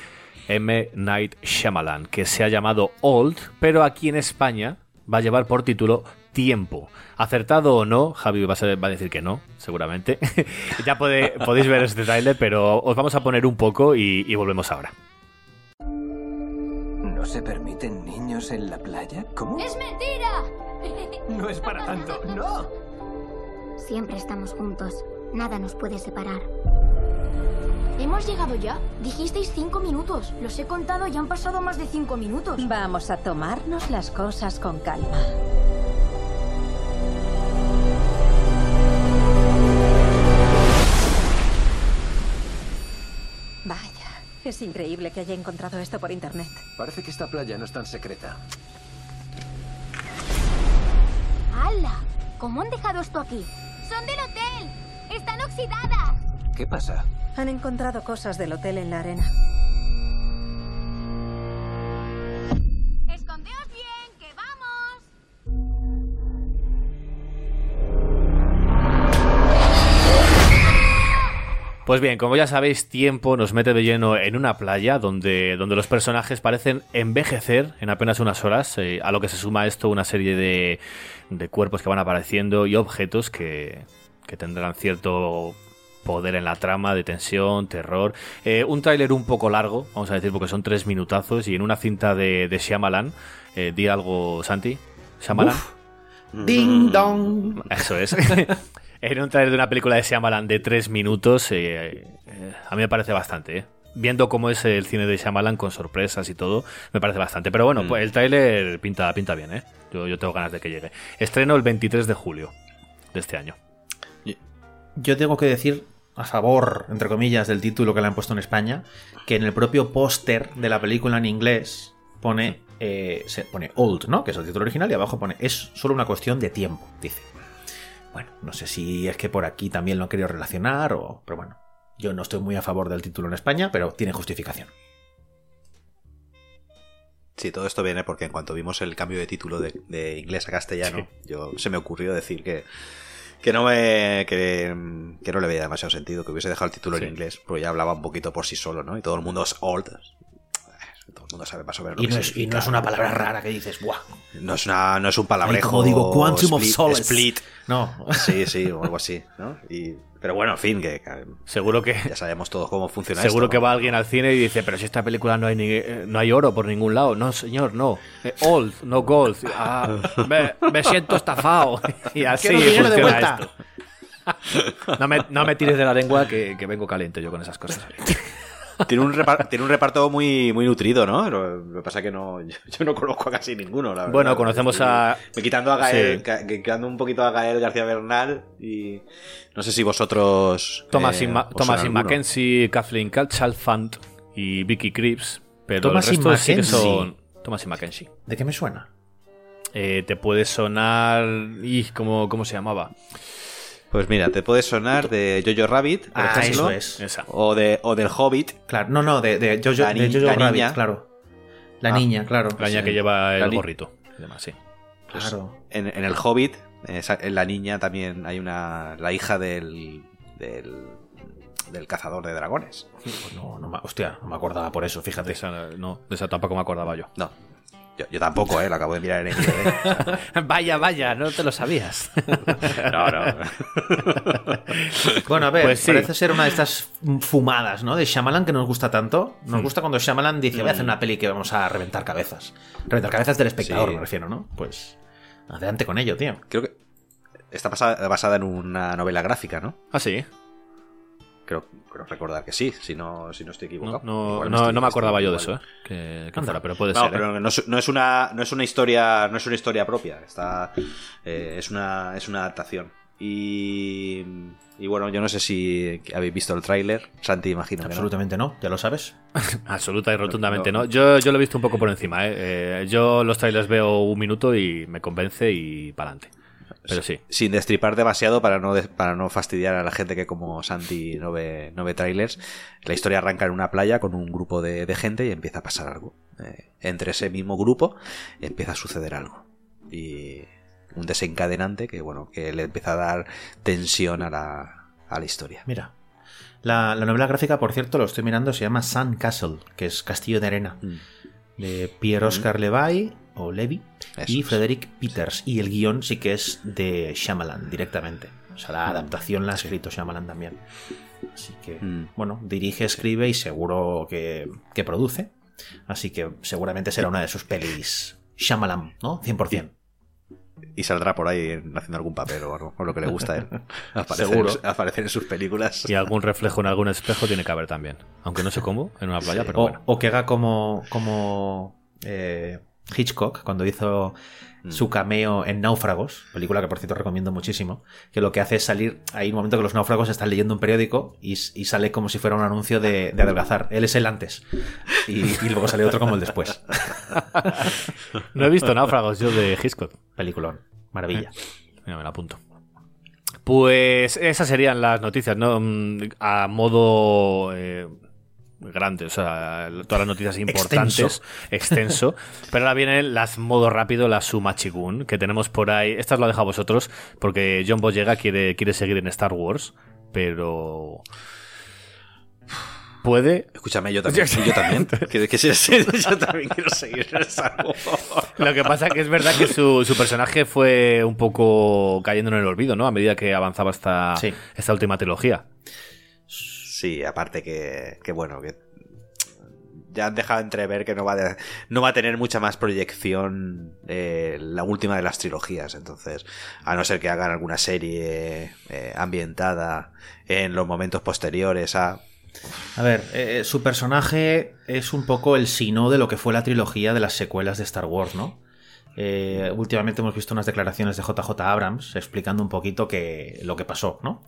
M. Night Shyamalan, que se ha llamado Old, pero aquí en España va a llevar por título Tiempo. Acertado o no, Javi va a, ser- va a decir que no, seguramente. ya puede- podéis ver este tráiler, pero os vamos a poner un poco y, y volvemos ahora. ¿No se permiten niños en la playa? ¿Cómo? ¡Es mentira! No es para tanto. ¡No! Siempre estamos juntos. Nada nos puede separar. ¿Hemos llegado ya? Dijisteis cinco minutos. Los he contado y han pasado más de cinco minutos. Vamos a tomarnos las cosas con calma. Vaya, es increíble que haya encontrado esto por internet. Parece que esta playa no es tan secreta. ¡Hala! ¿Cómo han dejado esto aquí? ¡Son del hotel! ¡Están oxidadas! ¿Qué pasa? Han encontrado cosas del hotel en la arena. ¡Escondeos bien, que vamos! Pues bien, como ya sabéis, tiempo nos mete de lleno en una playa donde, donde los personajes parecen envejecer en apenas unas horas, eh, a lo que se suma esto una serie de, de cuerpos que van apareciendo y objetos que, que tendrán cierto poder en la trama, de tensión, terror. Eh, un tráiler un poco largo, vamos a decir, porque son tres minutazos y en una cinta de, de Shyamalan. Eh, di algo, Santi. Shyamalan. Ding dong. Eso es. en un trailer de una película de Shyamalan de tres minutos, eh, eh, a mí me parece bastante, ¿eh? Viendo cómo es el cine de Shyamalan con sorpresas y todo, me parece bastante. Pero bueno, Mm. pues el tráiler pinta, pinta bien, ¿eh? Yo, yo tengo ganas de que llegue. Estreno el 23 de julio de este año. Yo tengo que decir a favor, entre comillas, del título que le han puesto en España, que en el propio póster de la película en inglés pone, eh, se pone old, ¿no? Que es el título original, y abajo pone es solo una cuestión de tiempo, dice. Bueno, no sé si es que por aquí también lo han querido relacionar o... Pero bueno, yo no estoy muy a favor del título en España, pero tiene justificación. Sí, todo esto viene porque en cuanto vimos el cambio de título de, de inglés a castellano, yo se me ocurrió decir que, que no me que, que no le veía demasiado sentido que hubiese dejado el título Sí. en inglés, porque ya hablaba un poquito por sí solo, ¿no? Y todo el mundo es old. El mundo sabe más o menos lo Y que no, es, y no es una palabra rara que dices, ¡buah! No es, una, no es un palabrejo. como digo, Quantum of split- Solace. Split. No. Sí, sí, o algo así, ¿no? Y, pero bueno, en fin, que, que Seguro que ya sabemos todos cómo funciona seguro esto, que ¿no? va alguien al cine y dice, pero si esta película no hay ni- eh, no hay oro por ningún lado. No, señor, no. Eh, old, no gold. Ah, me, me siento estafado. Y así de funciona vuelta. esto. No me, no me tires de la lengua que, que vengo caliente yo con esas cosas. Tiene un, repar- tiene un reparto muy, muy nutrido, ¿no? Lo, lo que pasa es que no, yo, yo no conozco a casi ninguno, la verdad. Bueno, conocemos a- Me quitando a Gael, Sí. quitando un poquito a Gael García Bernal y no sé si vosotros... Thomas eh, Ma- os Thomas. Mackenzie, Kathleen Chalfant y Vicky Creeps. Pero Thomas y el resto sí que Mackenzie. son Thomas y Mackenzie. ¿De qué me suena? Eh, te puede sonar... Y, ¿cómo, ¿Cómo se llamaba? Pues mira, te puede sonar de Jojo Rabbit, por Ah, ejemplo, eso es. Esa. o, de, o del Hobbit. Claro, no, no, de, de Jojo, La ni- de Jojo la Rabbit, niña. claro. La Ah. niña, claro. La niña Sí. que lleva el gorrito. y demás, sí. Claro. En, en el Hobbit, en la niña también hay una... La hija del... del, del cazador de dragones. Pues no, no hostia, no me acordaba por eso, De fíjate. esa, no, de esa tampoco me acordaba yo. No, yo, yo tampoco, ¿eh? Lo acabo de mirar en IMDb. vaya, vaya, no te lo sabías. No, no. Bueno, a ver, Pues sí. parece ser una de estas fumadas, ¿no? De Shyamalan que nos gusta tanto. Hmm. Nos gusta cuando Shyamalan dice, voy a hacer una peli que vamos a reventar cabezas. Reventar cabezas del espectador, Sí. me refiero, ¿no? Pues adelante con ello, tío. Creo que está basada, basada en una novela gráfica, ¿no? ah, sí. Creo, creo recordar que sí, si no, si no estoy equivocado. no, no- estoy- no me estoy acordaba yo de eso, ¿eh? Que, que Anda. fuera, pero puede No, ser. ¿eh? pero no es, no es una no es una historia no es una historia propia está eh, es una es una adaptación y y bueno yo no sé si habéis visto el tráiler Santi imagino que no. Absolutamente no, ya lo sabes. Absoluta y rotundamente No. no. Yo, yo lo he visto un poco por encima, ¿eh? Eh, yo los trailers veo un minuto y me convence y para adelante. Pero sí. sin destripar demasiado para no para no fastidiar a la gente que como Santi no ve no ve trailers la historia arranca en una playa con un grupo de, de gente y empieza a pasar algo Eh, entre ese mismo grupo empieza a suceder algo y un desencadenante que bueno que le empieza a dar tensión a la, a la historia Mira. La, la novela gráfica, por cierto, lo estoy mirando, se llama Sun Castle, que es Castillo de Arena, de Pierre Oscar Levy o Levy Eso y es. Frederick Peters. Y el guion sí que es de Shyamalan directamente. O sea, la adaptación la ha escrito Shyamalan también. Así que, Mm. bueno, dirige, escribe y seguro que, que produce. Así que seguramente será una de sus pelis Shyamalan, ¿no? 100%. y saldrá por ahí haciendo algún papel o algo, o lo que le gusta a él. Aparecer, Seguro. En, aparecer en sus películas. Y algún reflejo en algún espejo tiene que haber también. Aunque no sé cómo, en una playa, pero o, bueno. o que haga como, como eh, Hitchcock cuando hizo Mm. su cameo en Náufragos, película que por cierto recomiendo muchísimo, que lo que hace es salir, hay un momento que los náufragos están leyendo un periódico y, y sale como si fuera un anuncio de, de adelgazar. Él es el antes y, y luego sale otro como el después. No he visto náufragos yo de Hitchcock. Peliculón, maravilla. Mira, me lo apunto. Pues esas serían las noticias, ¿no? Mm, A modo eh, grande, o sea, todas las noticias importantes, Extenso. extenso. Pero ahora vienen las modo rápido, las Sumachigun, que tenemos por ahí. Estas lo dejo a vosotros, porque John Boyega quiere, quiere seguir en Star Wars, pero. Puede. Escúchame, yo también. yo también. Que, que yo también quiero seguir en Star Wars. Lo que pasa que es verdad que su, su personaje fue un poco cayendo en el olvido, ¿no? A medida que avanzaba esta, Sí. esta última trilogía. Sí, aparte que, que bueno, que ya han dejado entrever que no va, a- no va a tener mucha más proyección eh, la última de las trilogías. Entonces, a no ser que hagan alguna serie eh, ambientada en los momentos posteriores a... A ver, eh, su personaje es un poco el sino de lo que fue la trilogía de las secuelas de Star Wars, ¿no? Últimamente hemos visto unas declaraciones de JJ Abrams explicando un poquito lo que pasó, ¿no?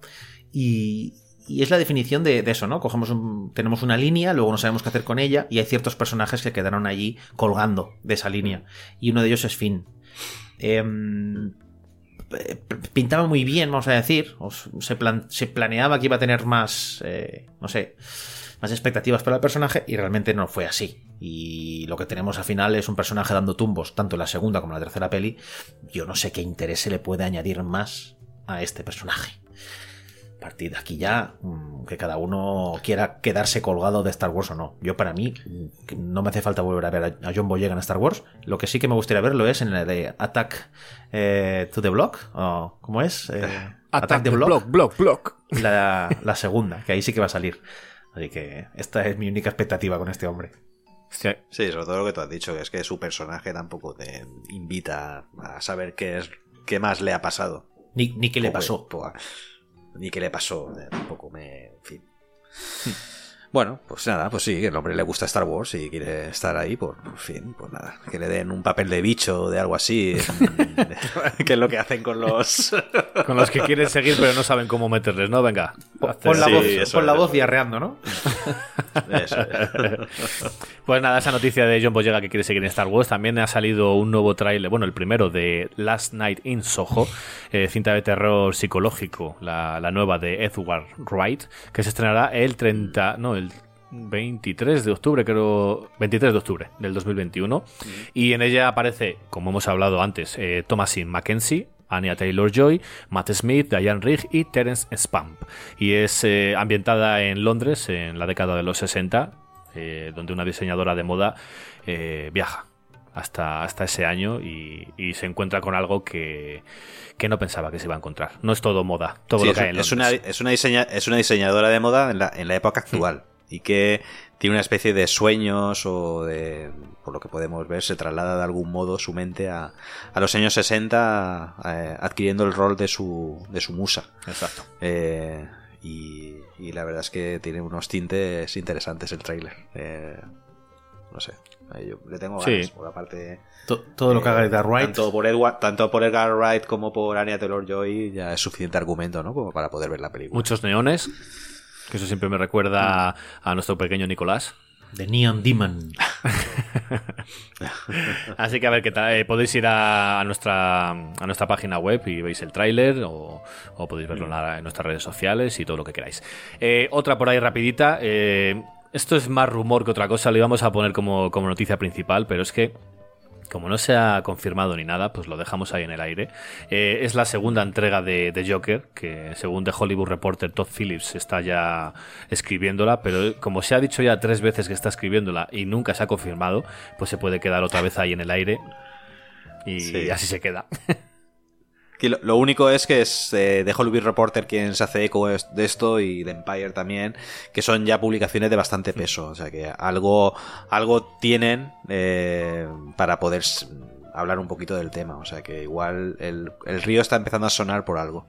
Y, y es la definición de, eso, ¿no? Cogemos un- tenemos una línea, luego no sabemos qué hacer con ella, y hay ciertos personajes que quedaron allí colgando de esa línea. Y uno de ellos es Finn. Em, pintaba muy bien, vamos a decir. se, se planeaba que iba a tener más, eh, no sé, más expectativas para el personaje y realmente no fue así. Y lo que tenemos al final es un personaje dando tumbos, tanto en la segunda como en la tercera peli. Yo no sé qué interés se le puede añadir más a este personaje. Partir de aquí ya, mm, que cada uno quiera quedarse colgado de Star Wars o no. Yo para mí, no me hace falta volver a ver a- John Boyega en Star Wars. Lo que sí que me gustaría verlo es en el de Attack eh, to the Block. o ¿Cómo es? Eh, Attack the Block, Block, Block. La, la segunda, que ahí sí que va a salir. Así que esta es mi única expectativa con este hombre. Sí. Sí, sobre todo lo que tú has dicho, que es que su personaje tampoco te invita a saber qué es qué más le ha pasado. Ni, ni qué le pasó. Ni qué le pasó, eh, tampoco me... En fin. Bueno, pues nada, pues sí, que el hombre le gusta Star Wars y quiere estar ahí, por, por fin, pues nada, que le den un papel de bicho o de algo así, que es lo que hacen con los... Con los que quieren seguir pero no saben cómo meterles, ¿no? Venga. Pon la Sí, voz, eso pon la voz diarreando, ¿no? Eso es. Pues nada, esa noticia de John Boyega que quiere seguir en Star Wars. También ha salido un nuevo tráiler, bueno, el primero de Last Night in Soho, eh, cinta de terror psicológico, la, la nueva de Edward Wright, que se estrenará el 30, no, 23 de octubre, creo, 23 de octubre del 2021. Y en ella aparece, como hemos hablado antes, eh, Thomasin Mackenzie, Anya Taylor-Joy, Matt Smith, Diane Rigg y Terence Spamp. Y es eh, ambientada en Londres en la década de los 60, eh, donde una diseñadora de moda eh, viaja hasta, hasta ese año y, y se encuentra con algo que, que no pensaba que se iba a encontrar. No es todo moda, todo Sí, lo es, que hay en es Londres. una, es, una diseña- es una diseñadora de moda en la, en la época actual y que tiene una especie de sueños o de, por lo que podemos ver, se traslada de algún modo su mente a, a los años 60 eh, adquiriendo el rol de su, de su musa. Exacto. Eh, y, y la verdad es que tiene unos tintes interesantes el tráiler. Eh, no sé, eh, yo le tengo Sí. ganas, por aparte... To- Todo lo que haga Edgar Wright. Tanto por, Edward, tanto por Edgar Wright como por Anya Taylor-Joy ya es suficiente argumento, ¿no? Como para poder ver la película. Muchos neones, que eso siempre me recuerda a nuestro pequeño Nicolás. The Neon Demon. Así que a ver qué tal. eh, podéis ir a, nuestra, a nuestra página web y veis el tráiler o, o podéis verlo en, la- en nuestras redes sociales y todo lo que queráis. Eh, otra por ahí rapidita. eh, esto es más rumor que otra cosa. Lo íbamos a poner como, como noticia principal, pero es que como no se ha confirmado ni nada, pues lo dejamos ahí en el aire. Eh, es la segunda entrega de, de Joker, que según The Hollywood Reporter, Todd Phillips está ya escribiéndola, pero como se ha dicho ya tres veces que está escribiéndola y nunca se ha confirmado, pues se puede quedar otra vez ahí en el aire. Y Sí. así se queda. Que lo, lo único es que es eh, The Hollywood Reporter quien se hace eco de esto y The Empire también, que son ya publicaciones de bastante peso. O sea que algo, algo tienen eh, para poder hablar un poquito del tema. O sea que igual el, el río está empezando a sonar por algo.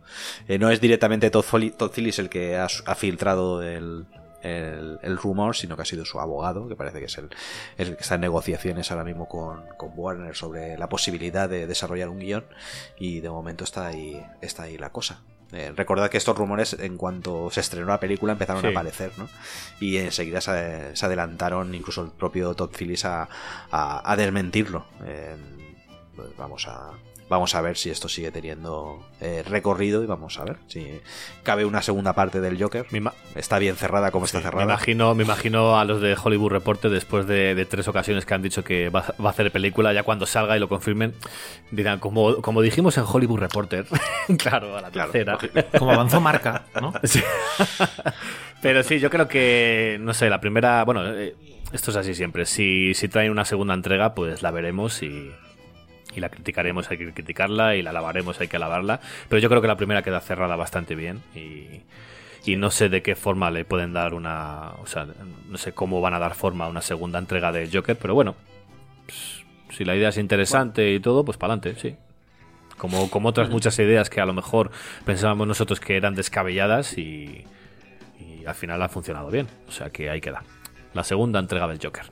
Eh, no es directamente Todd Phillips el que ha, ha filtrado el, el, el rumor, sino que ha sido su abogado, que parece que es el, el que está en negociaciones ahora mismo con, con Warner sobre la posibilidad de desarrollar un guion y de momento está ahí, está ahí la cosa. Eh, recordad que estos rumores en cuanto se estrenó la película empezaron Sí. a aparecer, ¿no? Y enseguida se, se adelantaron, incluso el propio Todd Phillips a, a- a desmentirlo. Eh, vamos a vamos a ver si esto sigue teniendo eh, recorrido y vamos a ver si cabe una segunda parte del Joker. Me, Está bien cerrada como está me cerrada. imagino, me imagino a los de Hollywood Reporter después de, de tres ocasiones que han dicho que va, va a hacer película, ya cuando salga y lo confirmen, dirán, como, como dijimos en Hollywood Reporter. claro, a la Claro, tercera. Como avanzó marca, ¿no? Sí. Pero sí, yo creo que, no sé, la primera, bueno, eh, esto es así siempre. Si, si traen una segunda entrega, pues la veremos y, y la criticaremos, hay que criticarla, y la alabaremos, hay que alabarla. Pero yo creo que la primera queda cerrada bastante bien y, y no sé de qué forma le pueden dar una, o sea, no sé cómo van a dar forma a una segunda entrega del Joker, pero bueno, pues, si la idea es interesante y todo, pues para adelante, sí. Como, como otras muchas ideas que a lo mejor pensábamos nosotros que eran descabelladas y, y al final ha funcionado bien. O sea que ahí queda. La segunda entrega del Joker.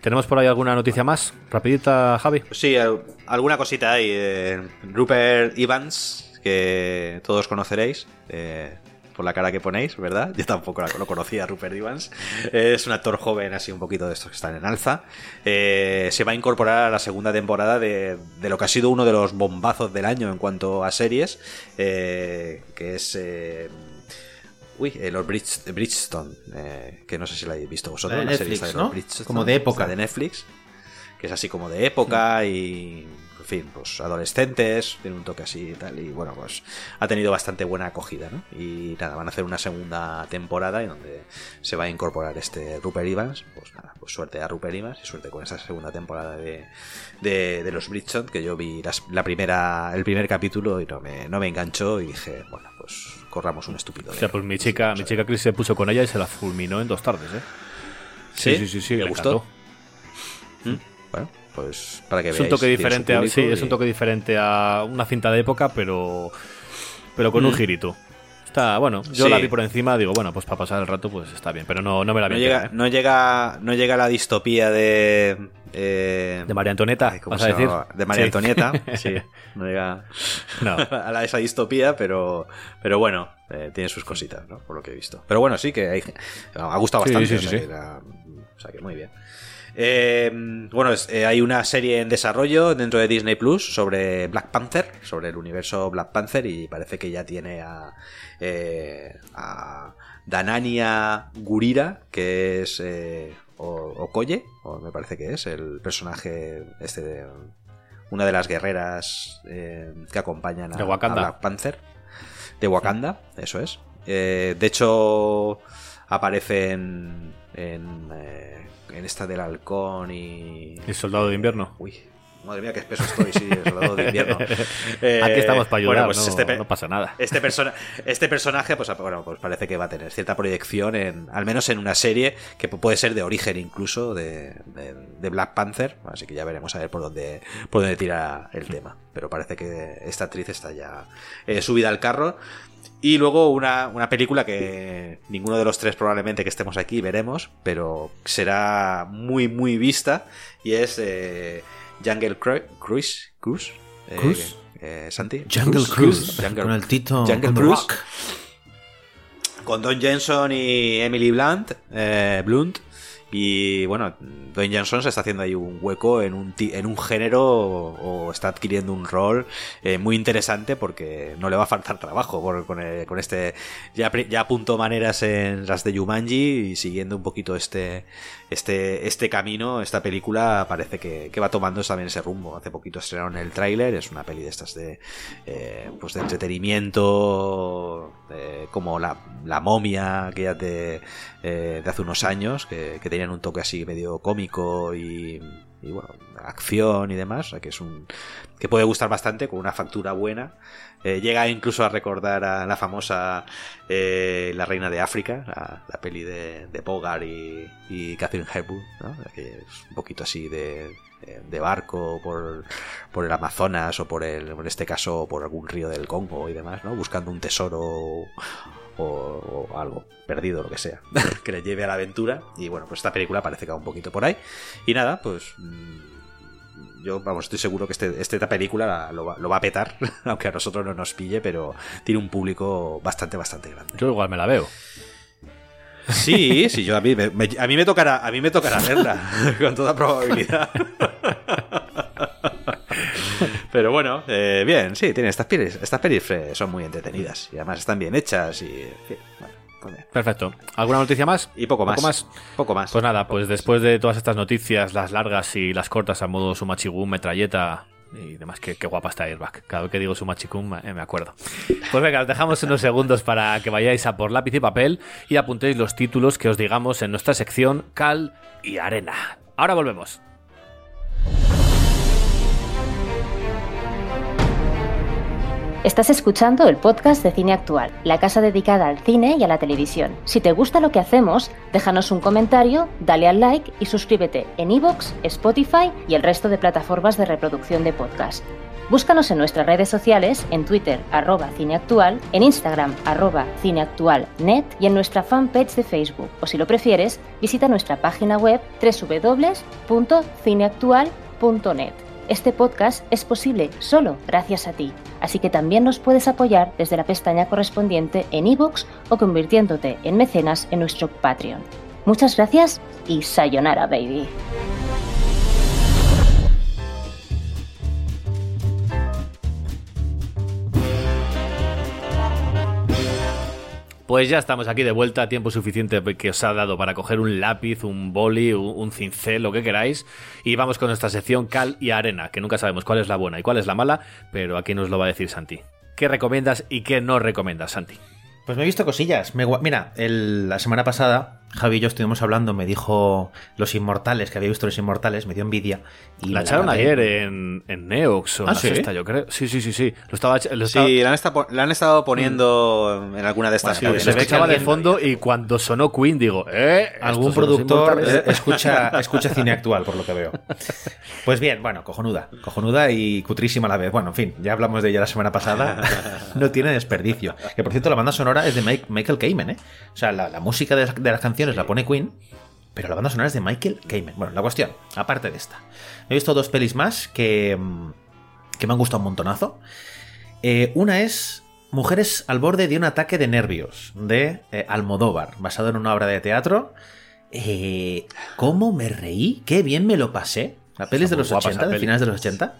¿Tenemos por ahí alguna noticia más? Rapidita, Javi. Sí, al- alguna cosita hay. eh, Rupert Evans, que todos conoceréis. eh, por la cara que ponéis, ¿verdad? Yo tampoco lo conocía, Rupert Evans. Es un actor joven, así un poquito de estos que están en alza. Eh, se va a incorporar a la segunda temporada de, de lo que ha sido uno de los bombazos del año en cuanto a series, eh, que es... eh, Uy, eh, los Bridge- Bridgestone, eh, que no sé si la habéis visto vosotros. La de la serie Netflix, esta de. Bridgestone, Como de época. de Netflix. que es así como de época y en fin, pues adolescentes, tiene un toque así y tal, y bueno, pues ha tenido bastante buena acogida, ¿no? Y nada, van a hacer una segunda temporada en donde se va a incorporar este Rupert Evans, pues nada, pues suerte a Rupert Evans y suerte con esa segunda temporada de, de, de los Bridgerton, que yo vi las- la primera, el primer capítulo y no me, no me enganchó y dije, bueno, pues corramos un estúpido. O sea, pues mi chica, mi chica Chris se puso con ella y se la fulminó en dos tardes, ¿eh? ¿Sí? sí, sí, sí, ¿Le gustó? encantó. Bueno, pues para que Es un veáis, toque tiene su diferente, a, sí, es un toque diferente a una cinta de época, pero pero con un Mm. girito. Está, bueno, yo Sí. la vi por encima, digo, bueno, pues para pasar el rato pues está bien, pero no, no me la vi No llega, ¿eh? no llega, no llega la distopía de eh, De María Antonieta, ay, ¿cómo vas a decir. De María Sí. Antonieta, sí. No llega No. a la, esa distopía, pero, pero bueno, eh, tiene sus cositas, ¿no? Por lo que he visto. Pero bueno, sí que hay- ha gustado bastante. sí, o, sea sí. Que era- o sea que muy bien. Eh, bueno, es- eh, hay una serie en desarrollo dentro de Disney Plus sobre Black Panther, sobre el universo Black Panther, y parece que ya tiene a, eh, a Danania Gurira, que es eh, o- Okoye, o me parece que es el personaje este de una de las guerreras eh, que acompañan a Black Panther de Wakanda, eso es. Eh, de hecho, aparece en, en, eh, en esta del halcón y... El soldado de invierno. Uy, madre mía, qué espeso estoy, sí, el soldado de invierno. Eh, Aquí estamos para ayudar, bueno, pues no, este no pasa nada. este, persona, este personaje, pues, bueno, pues parece que va a tener cierta proyección, en, al menos en una serie que pu- puede ser de origen incluso de, de- de Black Panther. Así que ya veremos a ver por dónde, por dónde tira el tema. Pero parece que esta actriz está ya eh, subida al carro. Y luego una, una película que ninguno de los tres probablemente que estemos aquí veremos, pero será muy, muy vista. Y es eh, Jungle Cru- Cruise. Cruise. Eh, Cruise. eh, Santi. Jungle Cruise, Jungle- con el Tito Jungle Cruise. rock. Con Don Jensen y Emily Blunt. eh, Blunt. Y bueno, Don Jensen se está haciendo ahí un hueco en un, en un género o, está adquiriendo un rol eh, muy interesante porque no le va a faltar trabajo con, el- con este. Ya, ya apuntó maneras en las de Jumanji y siguiendo un poquito este, este, este camino, esta película parece que, que va tomando también ese rumbo. Hace poquito estrenaron el tráiler, es una peli de estas de, eh, pues de entretenimiento, eh, como la, la momia que ya de, eh, de hace unos años, que, que tenían un toque así medio cómico y, bueno, acción y demás, que es un que puede gustar bastante con una factura buena. Eh, llega incluso a recordar a la famosa eh, La Reina de África, la, peli de, de Bogart y, y Catherine Hepburn, que es un poquito así de, de barco por, por el Amazonas o por el, en este caso por algún río del Congo y demás, ¿no? buscando un tesoro o, o algo perdido, lo que sea, que le lleve a la aventura. Y bueno, pues esta película parece que va un poquito por ahí. Y nada, pues mm, yo, vamos, estoy seguro que este, esta película la- lo, va, lo va a petar, aunque a nosotros no nos pille, pero tiene un público bastante, bastante grande. Yo igual me la veo. Sí, sí, yo a mí me, me- a mí me tocará, a mí me tocará verla, con toda probabilidad. Pero bueno, eh, bien, sí, tiene estas pelis, estas pelis eh, son muy entretenidas y además están bien hechas y, bueno, pues. Perfecto. ¿Alguna noticia más? y poco más, ¿Poco más? poco más. Pues nada, pues después de todas estas noticias, las largas y las cortas a modo Sumachigun, metralleta y demás, que, qué guapa está Airbag. Cada vez que digo Sumachikun me me acuerdo. Pues venga, os dejamos unos segundos para que vayáis a por lápiz y papel y apuntéis los títulos que os digamos en nuestra sección Cal y Arena. Ahora volvemos. Estás escuchando el podcast de Cine Actual, la casa dedicada al cine y a la televisión. Si te gusta lo que hacemos, déjanos un comentario, dale al like y suscríbete en iVoox, Spotify y el resto de plataformas de reproducción de podcast. Búscanos en nuestras redes sociales, en Twitter, arroba cineactual, en Instagram, arroba cineactualnet y en nuestra fanpage de Facebook. O si lo prefieres, visita nuestra página web www.cineactual.net. Este podcast es posible solo gracias a ti, así que también nos puedes apoyar desde la pestaña correspondiente en iVoox o convirtiéndote en mecenas en nuestro Patreon. Muchas gracias y sayonara, baby. Pues ya estamos aquí de vuelta, tiempo suficiente que os ha dado para coger un lápiz, un boli, un, cincel, lo que queráis. Y vamos con nuestra sección cal y arena, que nunca sabemos cuál es la buena y cuál es la mala, pero aquí nos lo va a decir Santi. ¿Qué recomiendas y qué no recomiendas, Santi? Pues me he visto cosillas. Me Mira, la semana pasada Javi y yo estuvimos hablando, me dijo Los Inmortales, que había visto Los Inmortales, me dio envidia. Y La me echaron grabé. ayer en, en Neox o en ¿Ah, la sí? sexta, yo creo. Sí, sí, sí, sí. Lo estaba, lo estaba- Sí, la han, estado, la han estado poniendo en alguna de estas Sí, Bueno, se se estaba de fondo y cuando sonó Queen digo, ¿eh? Algún productor escucha, escucha cine actual, por lo que veo. Pues bien, bueno, cojonuda. Cojonuda y cutrísima a la vez. Bueno, en fin, ya hablamos de ella la semana pasada. No tiene desperdicio. Que por cierto, la banda sonora es de Mike- Michael Kamen, ¿eh? O sea, la, la música de, de las canciones la pone Queen, pero la banda sonora es de Michael Kamen. Bueno, la cuestión, aparte de esta. He visto dos pelis más que, mm, que me han gustado un montonazo. Eh, una es Mujeres al borde de un ataque de nervios, de eh, Almodóvar, basado en una obra de teatro. Eh, ¿Cómo me reí? ¡Qué bien me lo pasé! La peli es de los guapa 80, esa de finales de los 80.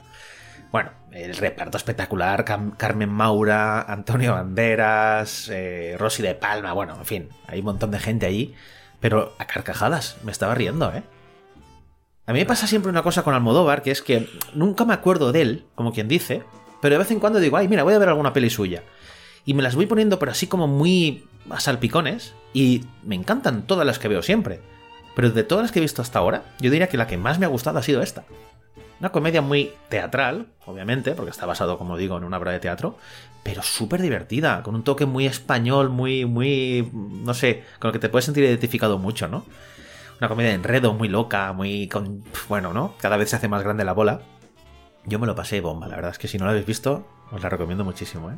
Bueno, el reparto espectacular, Carmen Maura, Antonio Banderas, eh, Rosy de Palma, bueno, en fin, hay un montón de gente allí, pero a carcajadas, me estaba riendo, ¿eh? A mí me pasa siempre una cosa con Almodóvar, que es que nunca me acuerdo de él, como quien dice, pero de vez en cuando digo, ay, mira, voy a ver alguna peli suya. Y me las voy poniendo, pero así como muy a salpicones, y me encantan todas las que veo siempre. Pero de todas las que he visto hasta ahora, yo diría que la que más me ha gustado ha sido esta. Una comedia muy teatral, obviamente, porque está basado, como digo, en una obra de teatro, pero súper divertida, con un toque muy español, muy, muy, no sé, con el que te puedes sentir identificado mucho, ¿no? Una comedia de enredo muy loca, muy con... Bueno, ¿no? Cada vez se hace más grande la bola. Yo me lo pasé bomba, la verdad es que si no la habéis visto, os la recomiendo muchísimo, ¿eh?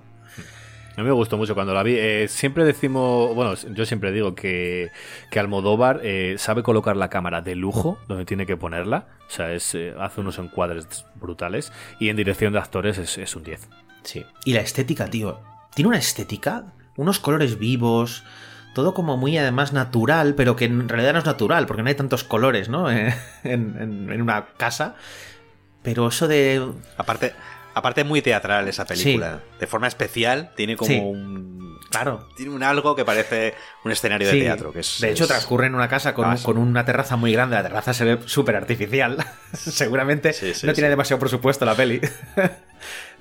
A mí me gustó mucho cuando la vi. Eh, siempre decimos, bueno, yo siempre digo que, que Almodóvar eh, sabe colocar la cámara de lujo donde tiene que ponerla. O sea, es, eh, hace unos encuadres brutales. Y en dirección de actores es, es un 10. Sí. Y la estética, tío. Tiene una estética, unos colores vivos, todo como muy además natural, pero que en realidad no es natural, porque no hay tantos colores, ¿no? en, en- en una casa. Pero eso de... Aparte, aparte muy teatral esa película. De forma especial, tiene como Sí. un. Claro. Tiene un algo que parece un escenario Sí. de teatro. Que es, de hecho, es- transcurre en una casa con, Ah, con una terraza muy grande. La terraza se ve súper artificial. Seguramente no tiene demasiado presupuesto la peli.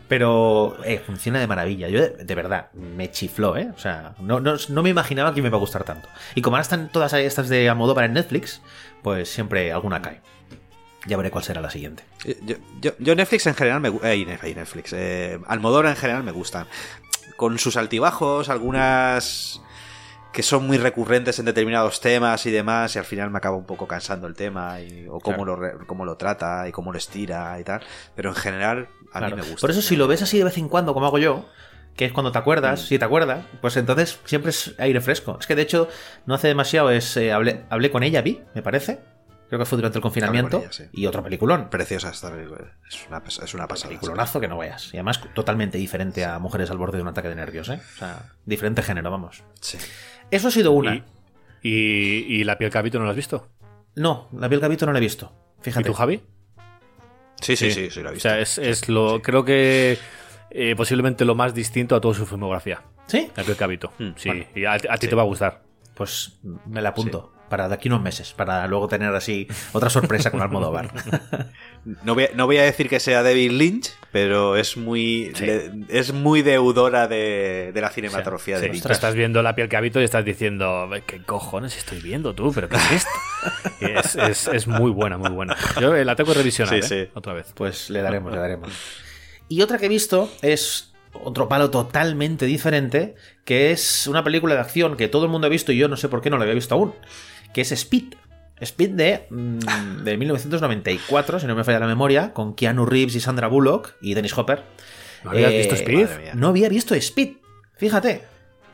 Pero eh, funciona de maravilla. Yo, de, de verdad, me chifló, ¿eh? O sea, no, no, no me imaginaba que me iba a gustar tanto. Y como ahora están todas estas de Almodóvar en Netflix, pues siempre alguna cae. Ya veré cuál será la siguiente. Yo, yo- yo Netflix en general me gu- eh, Net- eh, Netflix. Eh, Almodóvar en general me gustan. Con sus altibajos, algunas que son muy recurrentes en determinados temas y demás, y al final me acaba un poco cansando el tema, y- o cómo, lo, cómo lo trata, y cómo lo estira y tal. Pero en general, a Claro. mí me gusta. Por eso, si lo ves así de vez en cuando, como hago yo, que es cuando te acuerdas, Mm. si te acuerdas, pues entonces siempre es aire fresco. Es que de hecho, no hace demasiado es eh, hablé, hablé con ella, vi, me parece. Creo que fue durante el confinamiento. ella, sí. Y otro peliculón. Preciosa esta película. Es una, es una pasada. Peliculonazo que no vayas. Y además totalmente diferente a Mujeres al borde de un ataque de nervios, ¿eh? O sea, diferente género, vamos. Sí. Eso ha sido una. Y, y, y la piel cabito no la has visto. No, la piel cabito no la he visto. Fíjate. ¿Y tú, Javi? Sí, sí, sí, sí, lo he O visto. sea, es, es lo. Creo que eh, posiblemente lo más distinto a toda su filmografía. ¿Sí? La piel cabito. Mm, sí, bueno. y a, a ti Sí. te va a gustar. Pues me la apunto. Para de aquí unos meses. Para luego tener así otra sorpresa con Almodóvar. No voy, a, no voy a decir que sea David Lynch, pero es muy le- es muy deudora de, de la cinematografía de Sí, Lynch. estás viendo la piel cabito y estás diciendo, ¿qué cojones estoy viendo tú? ¿Pero qué es esto? Es, es- es muy buena, muy buena. Yo eh, la tengo que revisionar, Sí, ¿eh? sí. Otra vez. Pues le daremos, le daremos. Y otra que he visto es otro palo totalmente diferente, que es una película de acción que todo el mundo ha visto y yo no sé por qué no la había visto aún, que es Speed. Speed de, mm, de 1994, si no me falla la memoria, con Keanu Reeves y Sandra Bullock y Dennis Hopper. ¿No habías Eh, visto Speed? No había visto Speed, fíjate.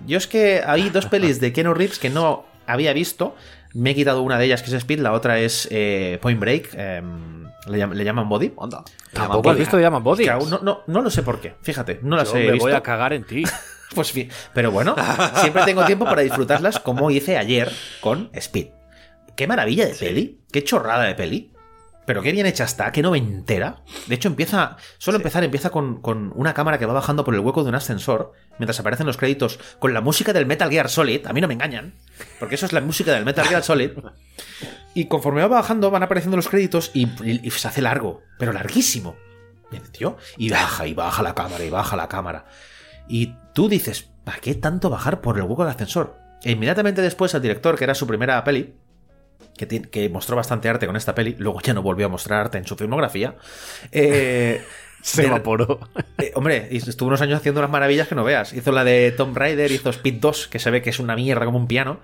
Yo es que hay dos pelis de Keanu Reeves que no había visto. Me he quitado una de ellas, que es Speed, la otra es eh, Point Break. em, le, llam- le llaman Body. Onda. ¿Tampoco has visto Llaman Body? Que aún no, no, no lo sé por qué, fíjate, no las Yo he me visto. voy a cagar en ti. Pues bien, pero bueno, siempre tengo tiempo para disfrutarlas como hice ayer con Speed. Qué maravilla de peli, qué chorrada de peli. Pero qué bien hecha está, qué noventera. De hecho, empieza. Solo empezar, empieza con, con una cámara que va bajando por el hueco de un ascensor. Mientras aparecen los créditos con la música del Metal Gear Solid. A mí no me engañan. Porque eso es la música del Metal Gear Solid. Y conforme va bajando, van apareciendo los créditos y, y- y se hace largo. Pero larguísimo. Tío. Y baja, y baja la cámara, y baja la cámara. Y tú dices, ¿para qué tanto bajar por el hueco del ascensor? E inmediatamente después el director, que era su primera peli, que, mostró bastante arte con esta peli, luego ya no volvió a mostrar arte en su filmografía, eh, Se de- evaporó. eh, hombre, y estuvo unos años haciendo unas maravillas que no veas. Hizo la de Tomb Raider, hizo Speed 2, que se ve que es una mierda como un piano,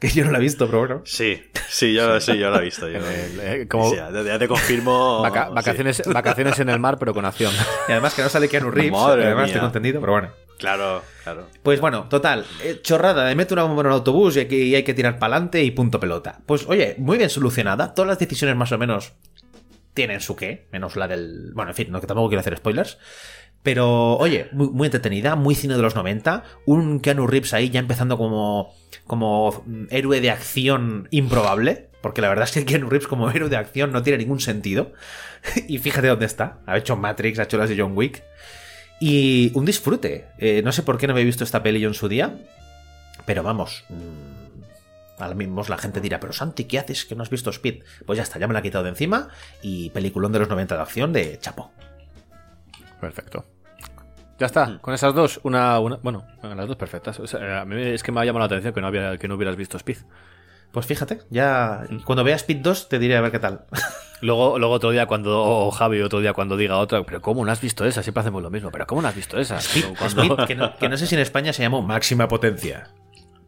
que yo no la he visto, pero bueno. Sí, sí, yo, sí, yo lo he visto. Yo, Eh, como Sí, ya, ya te confirmo. vaca- sí. vacaciones, vacaciones en el mar, pero con acción. Y además que no sale Keanu Reeves, Madre además mía. tengo entendido, pero bueno. Claro, claro. Pues bueno, total, eh, chorrada de meter una bomba en un autobús y hay que, hay que tirar para adelante y punto pelota. Pues oye, muy bien solucionada, todas las decisiones más o menos tienen su qué, menos la del... Bueno, en fin, que tampoco quiero hacer spoilers. Pero, oye, muy, entretenida, muy cine de los 90. Un Keanu Reeves ahí ya empezando como, como héroe de acción improbable. Porque la verdad es que Keanu Reeves como héroe de acción no tiene ningún sentido. y fíjate dónde está. Ha hecho Matrix, ha hecho las de John Wick. Y un disfrute. Eh, no sé por qué no me he visto esta peli yo en su día. Pero vamos. mm, Ahora mismo la gente dirá, pero Santi, ¿qué haces que no has visto Speed? Pues ya está, ya me la he quitado de encima. Y peliculón de los 90 de acción de Chapo. Perfecto. Ya está, con esas dos, una, una bueno, las dos perfectas. O sea, a mí es que me ha llamado la atención que no, había, que no hubieras visto Speed. Pues fíjate, ya cuando vea Speed 2 te diré a ver qué tal. Luego, luego otro día cuando, o Javi otro día cuando diga otra, pero ¿cómo no has visto esa? Siempre hacemos lo mismo, pero ¿cómo no has visto esa? Cuando- Speed, que no, que no sé si en España se llamó máxima potencia.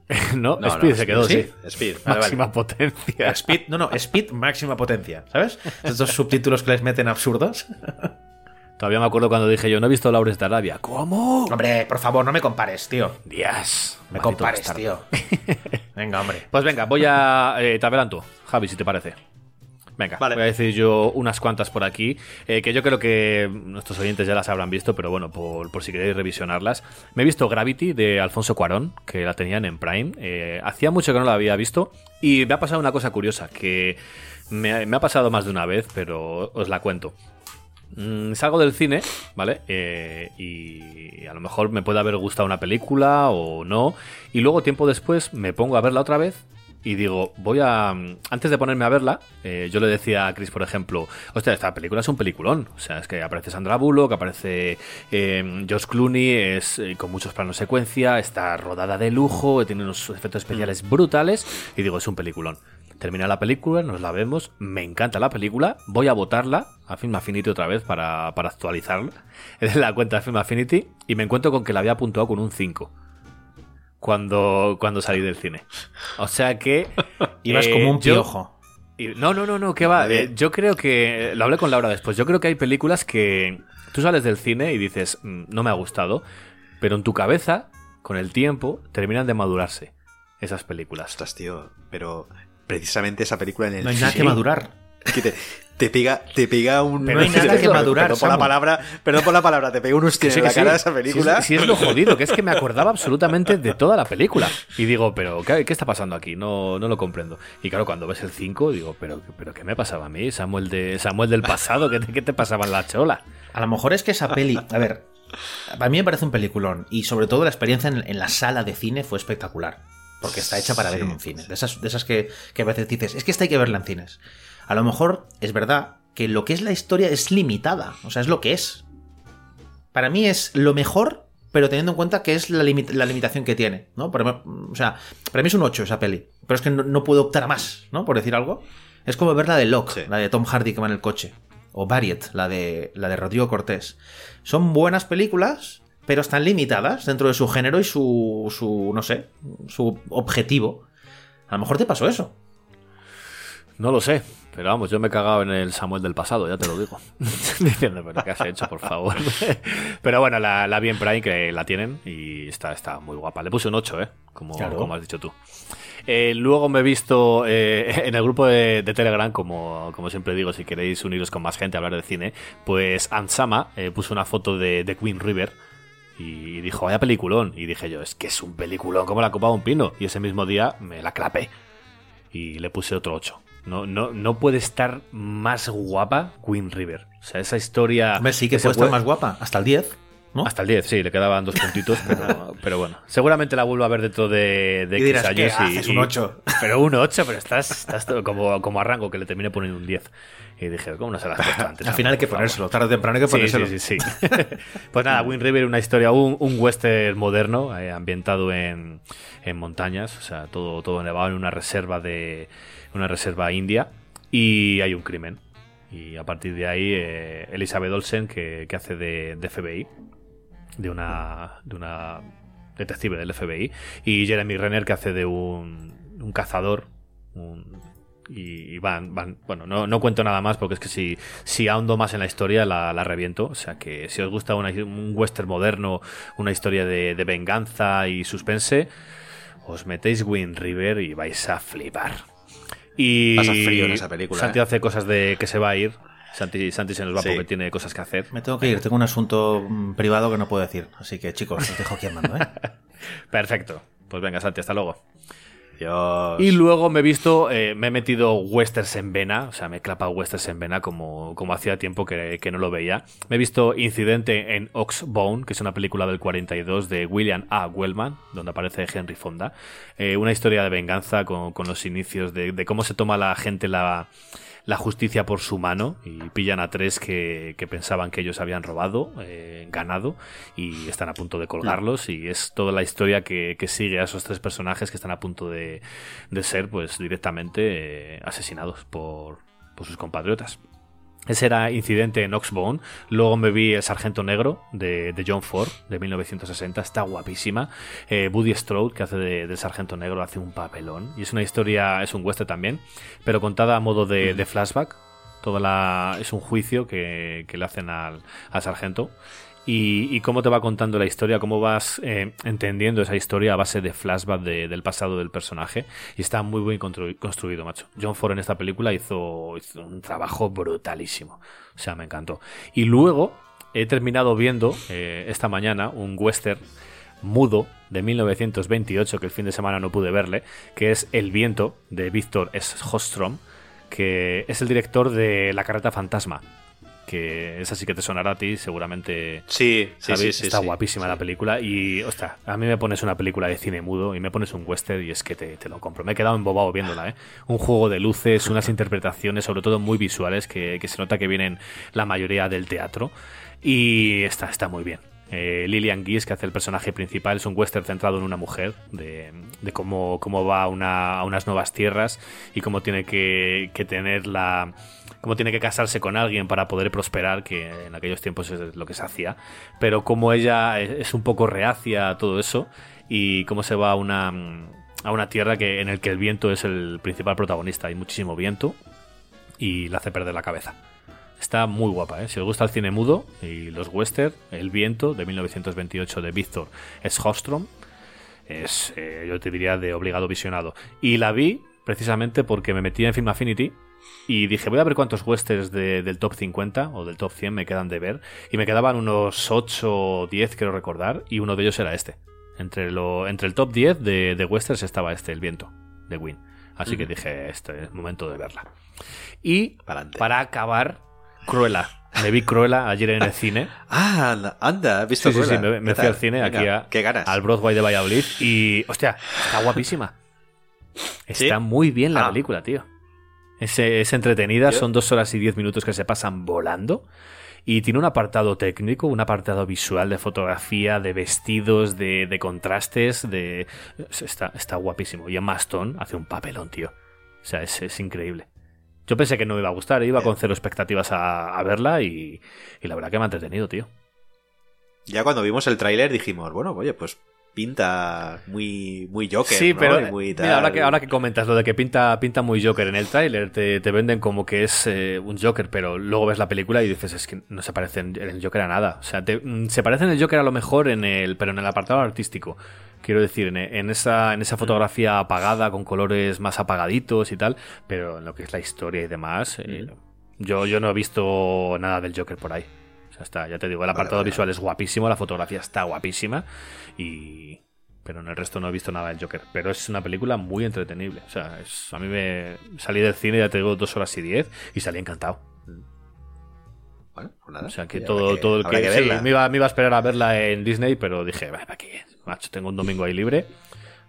no, No, Speed no, se quedó, ¿sí? sí. Speed. vale, Máxima vale. potencia. Speed, no, no, Speed máxima potencia, ¿sabes? Estos subtítulos que les meten absurdos. Todavía me acuerdo cuando dije yo, no he visto Laures de Arabia. ¿Cómo? Hombre, por favor, no me compares, tío. Días. Me compares, tío. Venga, hombre. Pues venga, voy a. eh, te adelanto, Javi, si te parece. Venga, Vale. voy a decir yo unas cuantas por aquí, eh, que yo creo que nuestros oyentes ya las habrán visto, pero bueno, por, por si queréis revisionarlas. Me he visto Gravity de Alfonso Cuarón, que la tenían en Prime. Eh, hacía mucho que no la había visto y me ha pasado una cosa curiosa, que me, me ha pasado más de una vez, pero os la cuento. Mm, salgo del cine, ¿vale? Eh, y a lo mejor me puede haber gustado una película o no. Y luego, tiempo después, me pongo a verla otra vez y digo, voy a. Antes de ponerme a verla, eh, yo le decía a Chris, por ejemplo, hostia, esta película es un peliculón. O sea, es que aparece Sandra Bullock, aparece Josh Clooney, es eh, con muchos planos secuencia, está rodada de lujo, tiene unos efectos especiales brutales. Y digo, es un peliculón. Termina la película, nos la vemos, me encanta la película, voy a votarla a Film Affinity otra vez para, para actualizarla en la cuenta de Film Affinity y me encuentro con que la había apuntado con un 5 cuando, cuando salí del cine. O sea que... Ibas eh, como un yo- piojo. no, no, no, no, que va. Eh, yo creo que. Lo hablé con Laura después. Yo creo que hay películas que. Tú sales del cine y dices, "Mm, no me ha gustado. Pero en tu cabeza, con el tiempo, terminan de madurarse esas películas. Ostras, tío, pero precisamente esa película en el No hay nada que madurar. que te, te pega te pega un No hay nada que perdón, madurar, perdón por la palabra perdón por la palabra te pega un hostia sí, en la sí. cara de esa Sí, película es- sí, es lo jodido, que es que me acordaba absolutamente de toda la película. Y digo, pero ¿qué, qué está pasando aquí? No, no lo comprendo. Y claro, cuando ves el 5, digo, pero, pero ¿qué me pasaba a mí? Samuel, de, Samuel del pasado, ¿qué te, qué te pasaba en la chola? A lo mejor es que esa peli. A ver, para mí me parece un peliculón. Y sobre todo la experiencia en, en la sala de cine fue espectacular. Porque está hecha para ver en un cine. De esas, de esas que, que a veces dices, es que esta hay que verla en cines. A lo mejor es verdad que lo que es la historia es limitada. O sea, es lo que es. Para mí es lo mejor, pero teniendo en cuenta que es la, la limitación que tiene. ¿no? Ejemplo, o sea, para mí es un 8 esa peli. Pero es que no, no puedo optar a más, ¿no? Por decir algo. Es como ver la de Locke, Sí. la de Tom Hardy que va en el coche. O Variet, la de, la de Rodrigo Cortés. Son buenas películas, pero están limitadas dentro de su género y su, su no sé, su objetivo. A lo mejor te pasó eso. No lo sé, pero vamos, yo me he cagado en el Samuel del pasado, ya te lo digo. Diciendo, pero ¿qué has hecho, por favor? pero bueno, la, la vi en Prime, que la tienen, y está, está muy guapa. Le puse un 8, ¿eh? Como, Claro. como has dicho tú. Eh, luego me he visto eh, en el grupo de, de Telegram, como, como siempre digo, si queréis uniros con más gente a hablar de cine, pues Ansama eh, puso una foto de, de Queen River y dijo, vaya peliculón. Y dije yo, es que es un peliculón como la copa de un pino. Y ese mismo día me la clapé y le puse otro 8. No, no, no puede estar más guapa Queen River. O sea, esa historia. Hombre, sí que puede estar más guapa. Hasta el 10, ¿no? Hasta el 10, sí, le quedaban dos puntitos, pero, pero bueno. Seguramente la vuelvo a ver dentro de, de Y dirás, X ¿qué años. haces? Un ocho. Pero un 8, pero estás, estás como, como a rango que le terminé poniendo un 10. Y dije, ¿cómo no se las has puesto antes? Al final hay que ponérselo. Tarde o temprano hay que ponérselo. sí, sí, sí. pues nada, Wind River, una historia, un, un western moderno, eh, ambientado en, en montañas, o sea, todo, todo nevado en una reserva de una reserva india y hay un crimen. Y a partir de ahí, eh, Elizabeth Olsen, que, que hace de, de FBI, de una, de una detective del FBI, y Jeremy Renner, que hace de un, un cazador, un- y, y van, van, bueno, no, no cuento nada más porque es que si, si ahondo más en la historia la, la reviento. O sea que si os gusta una- un western moderno, una historia de, de venganza y suspense, os metéis Wind River y vais a flipar. Y Pasa frío en esa película, Santi ¿eh? hace cosas de que se va a ir. Santi, Santi se nos va Sí. porque tiene cosas que hacer. Me tengo que ir. Tengo un asunto mm, privado que no puedo decir. Así que, chicos, os dejo aquí andando, ¿eh? Perfecto. Pues venga, Santi, hasta luego. Y luego me he visto, eh, me he metido westerns en vena, o sea, me he clapado westerns en vena como, como hacía tiempo que, que no lo veía. Me he visto Incidente en Oxbone, que es una película del 42 de William A. Wellman, donde aparece Henry Fonda. Eh, una historia de venganza con, con los inicios de, de cómo se toma la gente la, la justicia por su mano y pillan a tres que, que pensaban que ellos habían robado, eh, ganado, y están a punto de colgarlos. Y es toda la historia que, que sigue a esos tres personajes que están a punto de, de ser, pues, directamente eh, asesinados por, por sus compatriotas. Ese era Incidente en Oxbone. Luego me vi El Sargento Negro de, de John Ford, de 1960. Está guapísima. Eh, Woody Strode, que hace de, del Sargento Negro, hace un papelón. Y es una historia, es un western también, pero contada a modo de, de flashback. Toda la, es un juicio que, que le hacen al, al sargento. Y, y cómo te va contando la historia, cómo vas eh, entendiendo esa historia a base de flashback de- del pasado del personaje. Y está muy bien constru- construido, macho. John Ford en esta película hizo, hizo un trabajo brutalísimo. O sea, me encantó. Y luego he terminado viendo eh, esta mañana un western mudo de 1928, que el fin de semana no pude verle, que es El viento de Víctor S. Hostrom, que es el director de La carreta fantasma. Que esa sí que te sonará a ti, seguramente. Sí, sí, sí, sí, Está sí. guapísima la película. Y, ostras, a mí me pones una película de cine mudo y me pones un western y es que te, te lo compro. Me he quedado embobado viéndola, ¿eh? Un juego de luces, unas interpretaciones, sobre todo muy visuales, que, que se nota que vienen la mayoría del teatro. Y está, está muy bien. Eh, Lillian Gies, que hace el personaje principal, es un western centrado en una mujer, de, de cómo, cómo va a, una- a unas nuevas tierras y cómo tiene que, que tener la. Cómo tiene que casarse con alguien para poder prosperar, que en aquellos tiempos es lo que se hacía. Pero como ella es, es un poco reacia a todo eso y cómo se va a una, a una tierra que, en el que el viento es el principal protagonista. Hay muchísimo viento y la hace perder la cabeza. Está muy guapa, ¿eh? Si os gusta el cine mudo y los western, El viento de 1928 de Víctor Schostrom es, eh, yo te diría, de obligado visionado. Y la vi precisamente porque me metí en Film Affinity y dije, voy a ver cuántos westerns de- del top 50 o del top 100 me quedan de ver. Y me quedaban unos 8 o 10, quiero recordar, y uno de ellos era este. Entre, lo, entre el top 10 de, de westerns estaba este, El viento, de Win. Así que dije, este es momento de verla. Y Pa'lante. para acabar, Cruella. Me vi Cruella ayer en el cine. Ah, anda, ¿has visto Sí, sí, sí, Cruella? me, me ¿Qué fui al cine Venga, aquí a- Qué ganas. al Broadway de Valladolid y, hostia, está guapísima. ¿Sí? Está muy bien la Ah. película, tío. Es, es entretenida, son dos horas y diez minutos que se pasan volando. Y tiene un apartado técnico, un apartado visual de fotografía, de vestidos, de, de contrastes, de... Está, está guapísimo. Y Emma Stone hace un papelón, tío. O sea, es, es increíble. Yo pensé que no me iba a gustar, iba con cero expectativas a, a verla y, y la verdad que me ha entretenido, tío. Ya cuando vimos el tráiler dijimos, bueno, oye, pues pinta muy, muy Joker, Sí, ¿no? pero mira, ahora que, ahora que comentas lo de que pinta, pinta muy Joker en el tráiler, te, te venden como que es eh, un Joker, pero luego ves la película y dices, es que no se parece en, el Joker a nada. O sea, te- mm, se parece en el Joker a lo mejor en el, pero en el apartado artístico. Quiero decir, en, en esa, en esa fotografía apagada, con colores más apagaditos y tal, pero en lo que es la historia y demás, eh, yo, yo no he visto nada del Joker por ahí. Sea, está, ya te digo, el apartado vale, visual es guapísimo, la fotografía está guapísima y, pero en el resto no he visto nada del Joker. Pero es una película muy entretenible. O sea, es, a mí me salí del cine, ya te digo, dos horas y diez, y salí encantado. Bueno, pues nada. O sea, que todo, todo el habrá que, sí, me, iba, me iba a esperar a verla en Disney, pero dije, "Bah, ¿para qué? Macho, tengo un domingo ahí libre.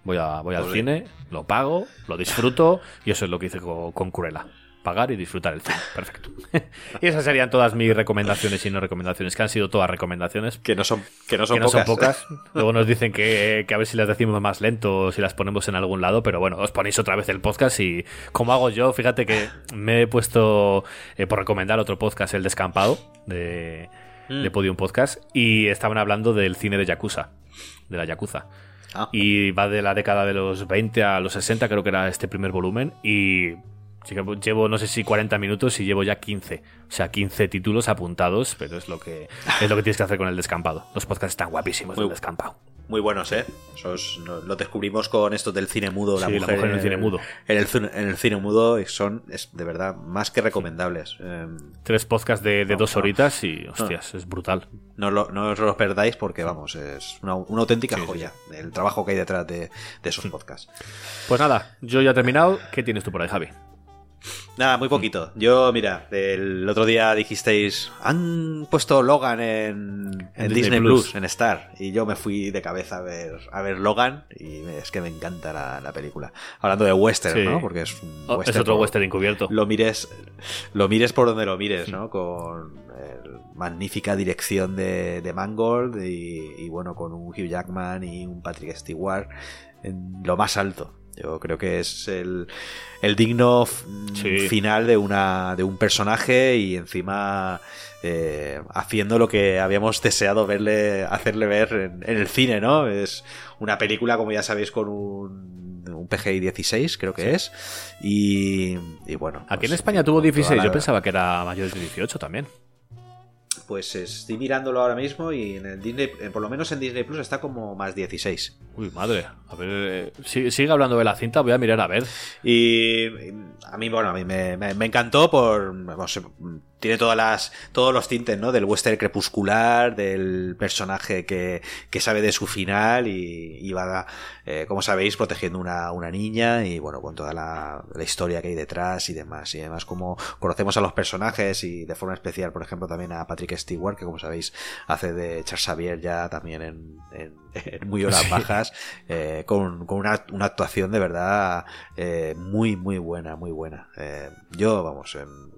Voy, a, voy al cine, lo pago, lo disfruto, y eso es lo que hice con, con Cruella. Pagar y disfrutar el cine. Perfecto. y esas serían todas mis recomendaciones y no recomendaciones, que han sido todas recomendaciones. Que no son, que no son que no pocas. son pocas. Luego nos dicen que, que a ver si las decimos más lento o si las ponemos en algún lado, pero bueno, os ponéis otra vez el podcast y como hago yo, fíjate que me he puesto eh, por recomendar otro podcast, El Descampado, de, Mm. de Podium Podcast, y estaban hablando del cine de Yakuza, de la Yakuza. Ah. Y va de la década de los 20 a los 60, creo que era este primer volumen, y llevo no sé si 40 minutos y llevo ya 15. O sea, 15 títulos apuntados, pero es lo que es lo que tienes que hacer con el descampado. Los podcasts están guapísimos Muy del descampado. Muy buenos, ¿eh? Esos lo descubrimos con esto del cine mudo. La, Sí, la mujer, mujer en el cine mudo. En el, cine- en el cine mudo son, es de verdad, más que recomendables. Eh, Tres podcasts de, de No, dos horitas y, hostias, es brutal. no, lo- no os los perdáis porque, vamos, es una, una auténtica joya el trabajo que hay detrás de, de esos podcasts. Pues nada, yo ya he terminado. ¿Qué tienes tú por ahí, Javi? Nada, muy poquito. Yo, mira, el otro día dijisteis, han puesto Logan en, en Disney Disney, Plus. Plus, en Star, y yo me fui de cabeza a ver, a ver Logan, y es que me encanta la, la película. Hablando de western, Sí. ¿no? Porque es un Oh, es otro por- western encubierto. Lo mires, lo mires por donde lo mires, ¿no? Con magnífica dirección de, de Mangold y, y, bueno, con un Hugh Jackman y un Patrick Stewart en lo más alto. Yo creo que es el, el digno Sí. final de una de un personaje y encima eh, haciendo lo que habíamos deseado verle hacerle ver en, en el cine, ¿no? Es una película, como ya sabéis, con un, un PGI 16, creo que es. Y, y bueno. Aquí en pues, España tuvo con toda 16, la- yo pensaba que era mayores de 18 también. Pues estoy mirándolo ahora mismo y en el Disney, eh, por lo menos en Disney Plus está como más 16. Uy, madre. A ver, eh, sigue, sigue hablando de la cinta, voy a mirar a ver. Y a mí, bueno, a mí me, me- me encantó por. tiene todas las, todos los tintes, ¿no? Del western crepuscular, del personaje que, que sabe de su final y, y va, eh, como sabéis, protegiendo una, una niña y, bueno, con toda la, la historia que hay detrás y demás. Y además, como conocemos a los personajes y de forma especial, por ejemplo, también a Patrick Stewart, que como sabéis, hace de Charles Xavier ya también en- en muy horas bajas, eh, con, con una, una actuación de verdad eh, muy, muy buena, muy buena. Eh, yo, vamos, em,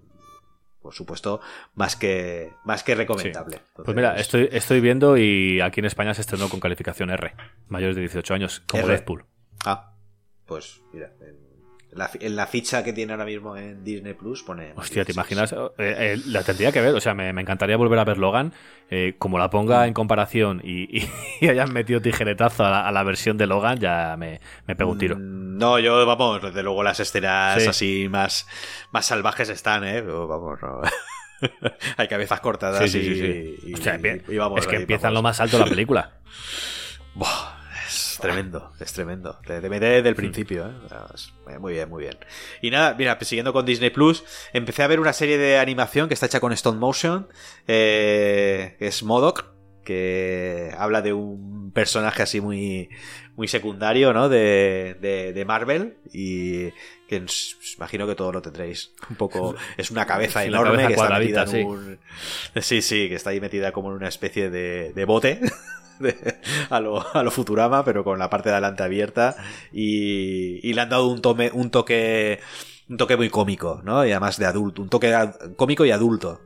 por supuesto, más que, más que recomendable. Pues mira, estoy, estoy viendo y aquí en España se estrenó con calificación R, mayores de 18 años, como R. Deadpool. Ah, pues mira, en la, en la ficha que tiene ahora mismo en Disney Plus pone. Hostia, ¿te imaginas? Eh, eh, la tendría que ver, o sea, me, me encantaría volver a ver Logan. eh, como la ponga en comparación y, y- y hayan metido tijeretazo a la, a la versión de Logan, ya me, me pego un tiro. Mm, No, yo, vamos, desde luego las escenas Sí. así más, más salvajes están, ¿eh? Pero, vamos, no. Hay cabezas cortadas Sí, sí, y, vamos, es que empiezan lo más alto la película. Buah, es tremendo, es tremendo. Te, te mete desde el principio, ¿eh? Muy bien, muy bien. Y nada, mira, pues siguiendo con Disney Plus, empecé a ver una serie de animación que está hecha con stop motion, eh, que es Modoc, que habla de un personaje así muy, muy secundario, ¿no? De, de, de Marvel y que os- imagino que todo lo tendréis. Un poco, es una cabeza Sí, enorme cabeza que está metida en sí. un, Sí, sí, que está ahí metida como en una especie de, de bote. a, lo, Futurama, pero con la parte de adelante abierta. Y, y le han dado un, un toque. Un toque muy cómico, ¿no? Y además de adulto. Un toque cómico y adulto.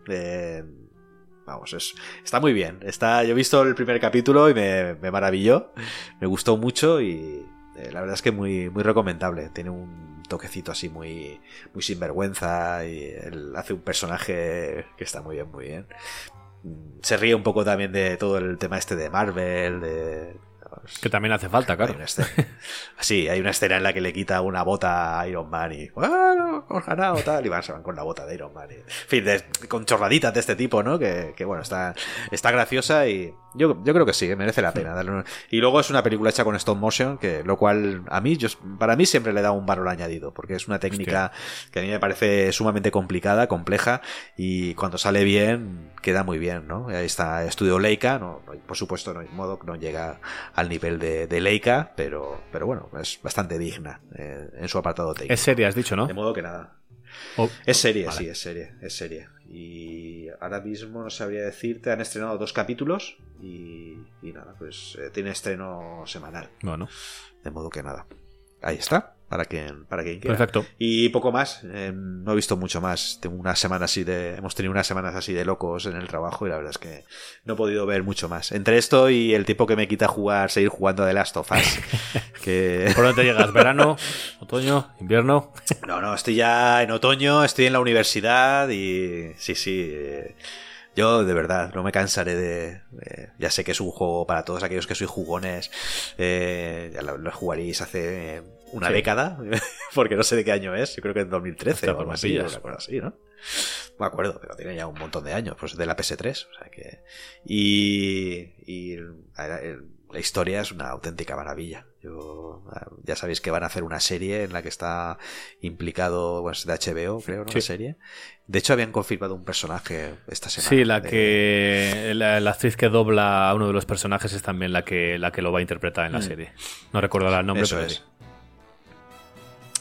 Vamos, es, está muy bien. Está, yo he visto el primer capítulo y me, me maravilló. Me gustó mucho y eh, la verdad es que muy, muy recomendable. Tiene un toquecito así muy, muy sinvergüenza y él hace un personaje que está muy bien, muy bien. Se ríe un poco también de todo el tema este de Marvel, de... Que también hace falta, claro. Hay sí, hay una escena en la que le quita una bota a Iron Man y bueno, hemos ganado tal, y van, se van con la bota de Iron Man. y- en fin, de- con chorraditas de este tipo, ¿no? Que, que, bueno, está, está graciosa y yo, yo creo que sí, que merece la pena. darle un- Y luego es una película hecha con stop motion, que lo cual a mí, yo, para mí siempre le da un valor añadido, porque es una técnica que a mí me parece sumamente complicada, compleja, y cuando sale bien, queda muy bien, ¿no? Ahí está Estudio Leica, no, no- por supuesto, no, modo que no llega al al nivel de, de Leica, pero, pero bueno, es bastante digna eh, en su apartado técnico. Es serie, has dicho, ¿no? De modo que nada. Oh, Es serie, vale. sí, es serie, es serie. Y ahora mismo no sabría decirte, han estrenado dos capítulos y, y nada, pues eh, tiene estreno semanal. Bueno, De modo que nada. Ahí está, para quien, para quien quiera. perfecto. Y poco más, eh, no he visto mucho más. Tengo una semana así de. Hemos tenido unas semanas así de locos en el trabajo y la verdad es que no he podido ver mucho más. Entre esto y el tiempo que me quita jugar, seguir jugando a The Last of Us. que. ¿Por dónde llegas? ¿Verano? ¿Otoño? ¿Invierno? No, no, estoy ya en otoño, estoy en la universidad y. Sí, sí. eh, Yo, de verdad, no me cansaré de, de- Ya sé que es un juego para todos aquellos que sois jugones. eh, ya lo, lo jugaréis hace eh, una Sí. década, porque no sé de qué año es. Yo creo que en 2013 Hostia, o algo así, una así, ¿no? Me acuerdo, pero tiene ya un montón de años, pues de la PS3. O sea que. Y. y la, la historia es una auténtica maravilla. Yo, ya sabéis que van a hacer una serie en la que está implicado, bueno, es de HBO, creo, ¿no? Sí. La serie. De hecho, habían confirmado un personaje esta semana. Sí, la de- que la, la actriz que dobla a uno de los personajes es también la que la que lo va a interpretar en la Mm. serie. No recuerdo el nombre, Eso pero es. sí.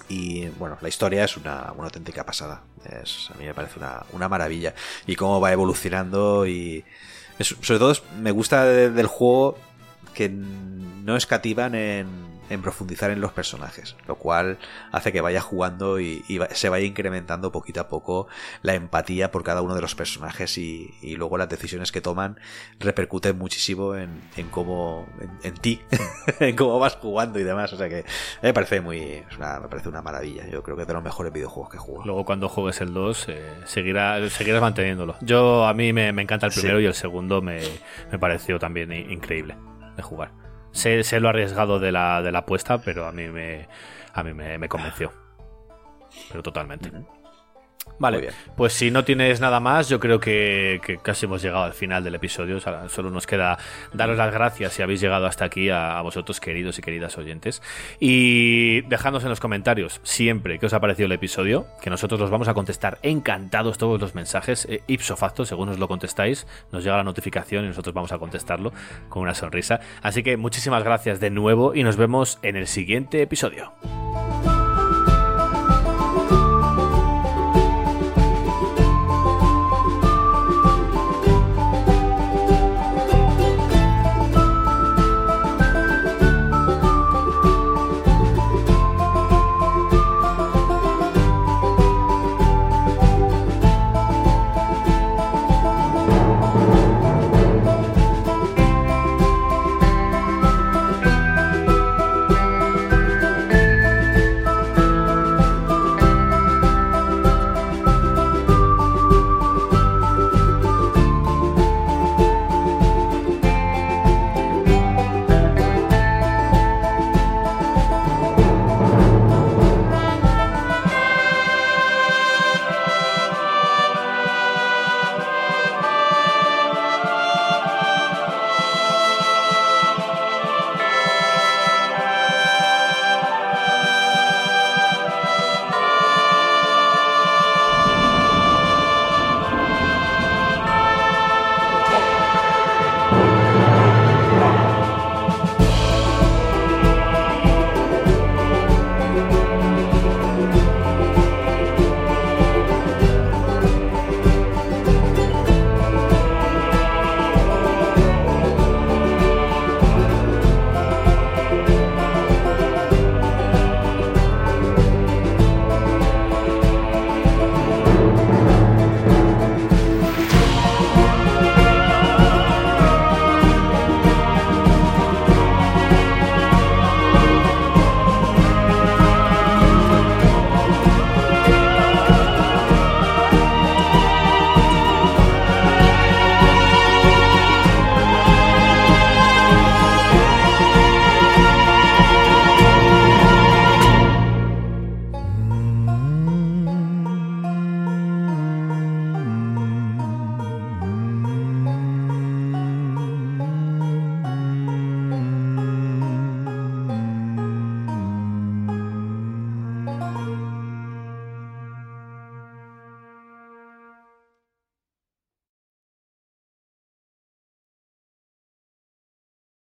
Y bueno, la historia es una, una auténtica pasada. Es, a mí me parece una, una maravilla. Y cómo va evolucionando y... sobre todo me gusta de- del juego que no escativan en, en profundizar en los personajes, lo cual hace que vaya jugando y, se vaya incrementando poquito a poco la empatía por cada uno de los personajes y, y luego las decisiones que toman repercuten muchísimo en, en cómo en, en ti, en cómo vas jugando y demás. O sea que me parece muy, una- me parece una maravilla. Yo creo que es de los mejores videojuegos que juego. Luego cuando juegues el 2 eh, seguirá, seguirás manteniéndolo. Yo a mí me, me encanta el Sí. primero y el segundo me, me pareció también increíble de jugar. Sé, sé lo arriesgado de la, de la apuesta, pero a mí me, a mí me, convenció. Pero totalmente. Vale, bien. pues si no tienes nada más, yo creo que, que casi hemos llegado al final del episodio. O sea, solo nos queda daros las gracias si habéis llegado hasta aquí a, a vosotros, queridos y queridas oyentes. Y dejadnos en los comentarios siempre que os ha parecido el episodio, que nosotros los vamos a contestar encantados todos los mensajes, eh, ipso facto, según os lo contestáis, nos llega la notificación y nosotros vamos a contestarlo con una sonrisa. Así que muchísimas gracias de nuevo y nos vemos en el siguiente episodio.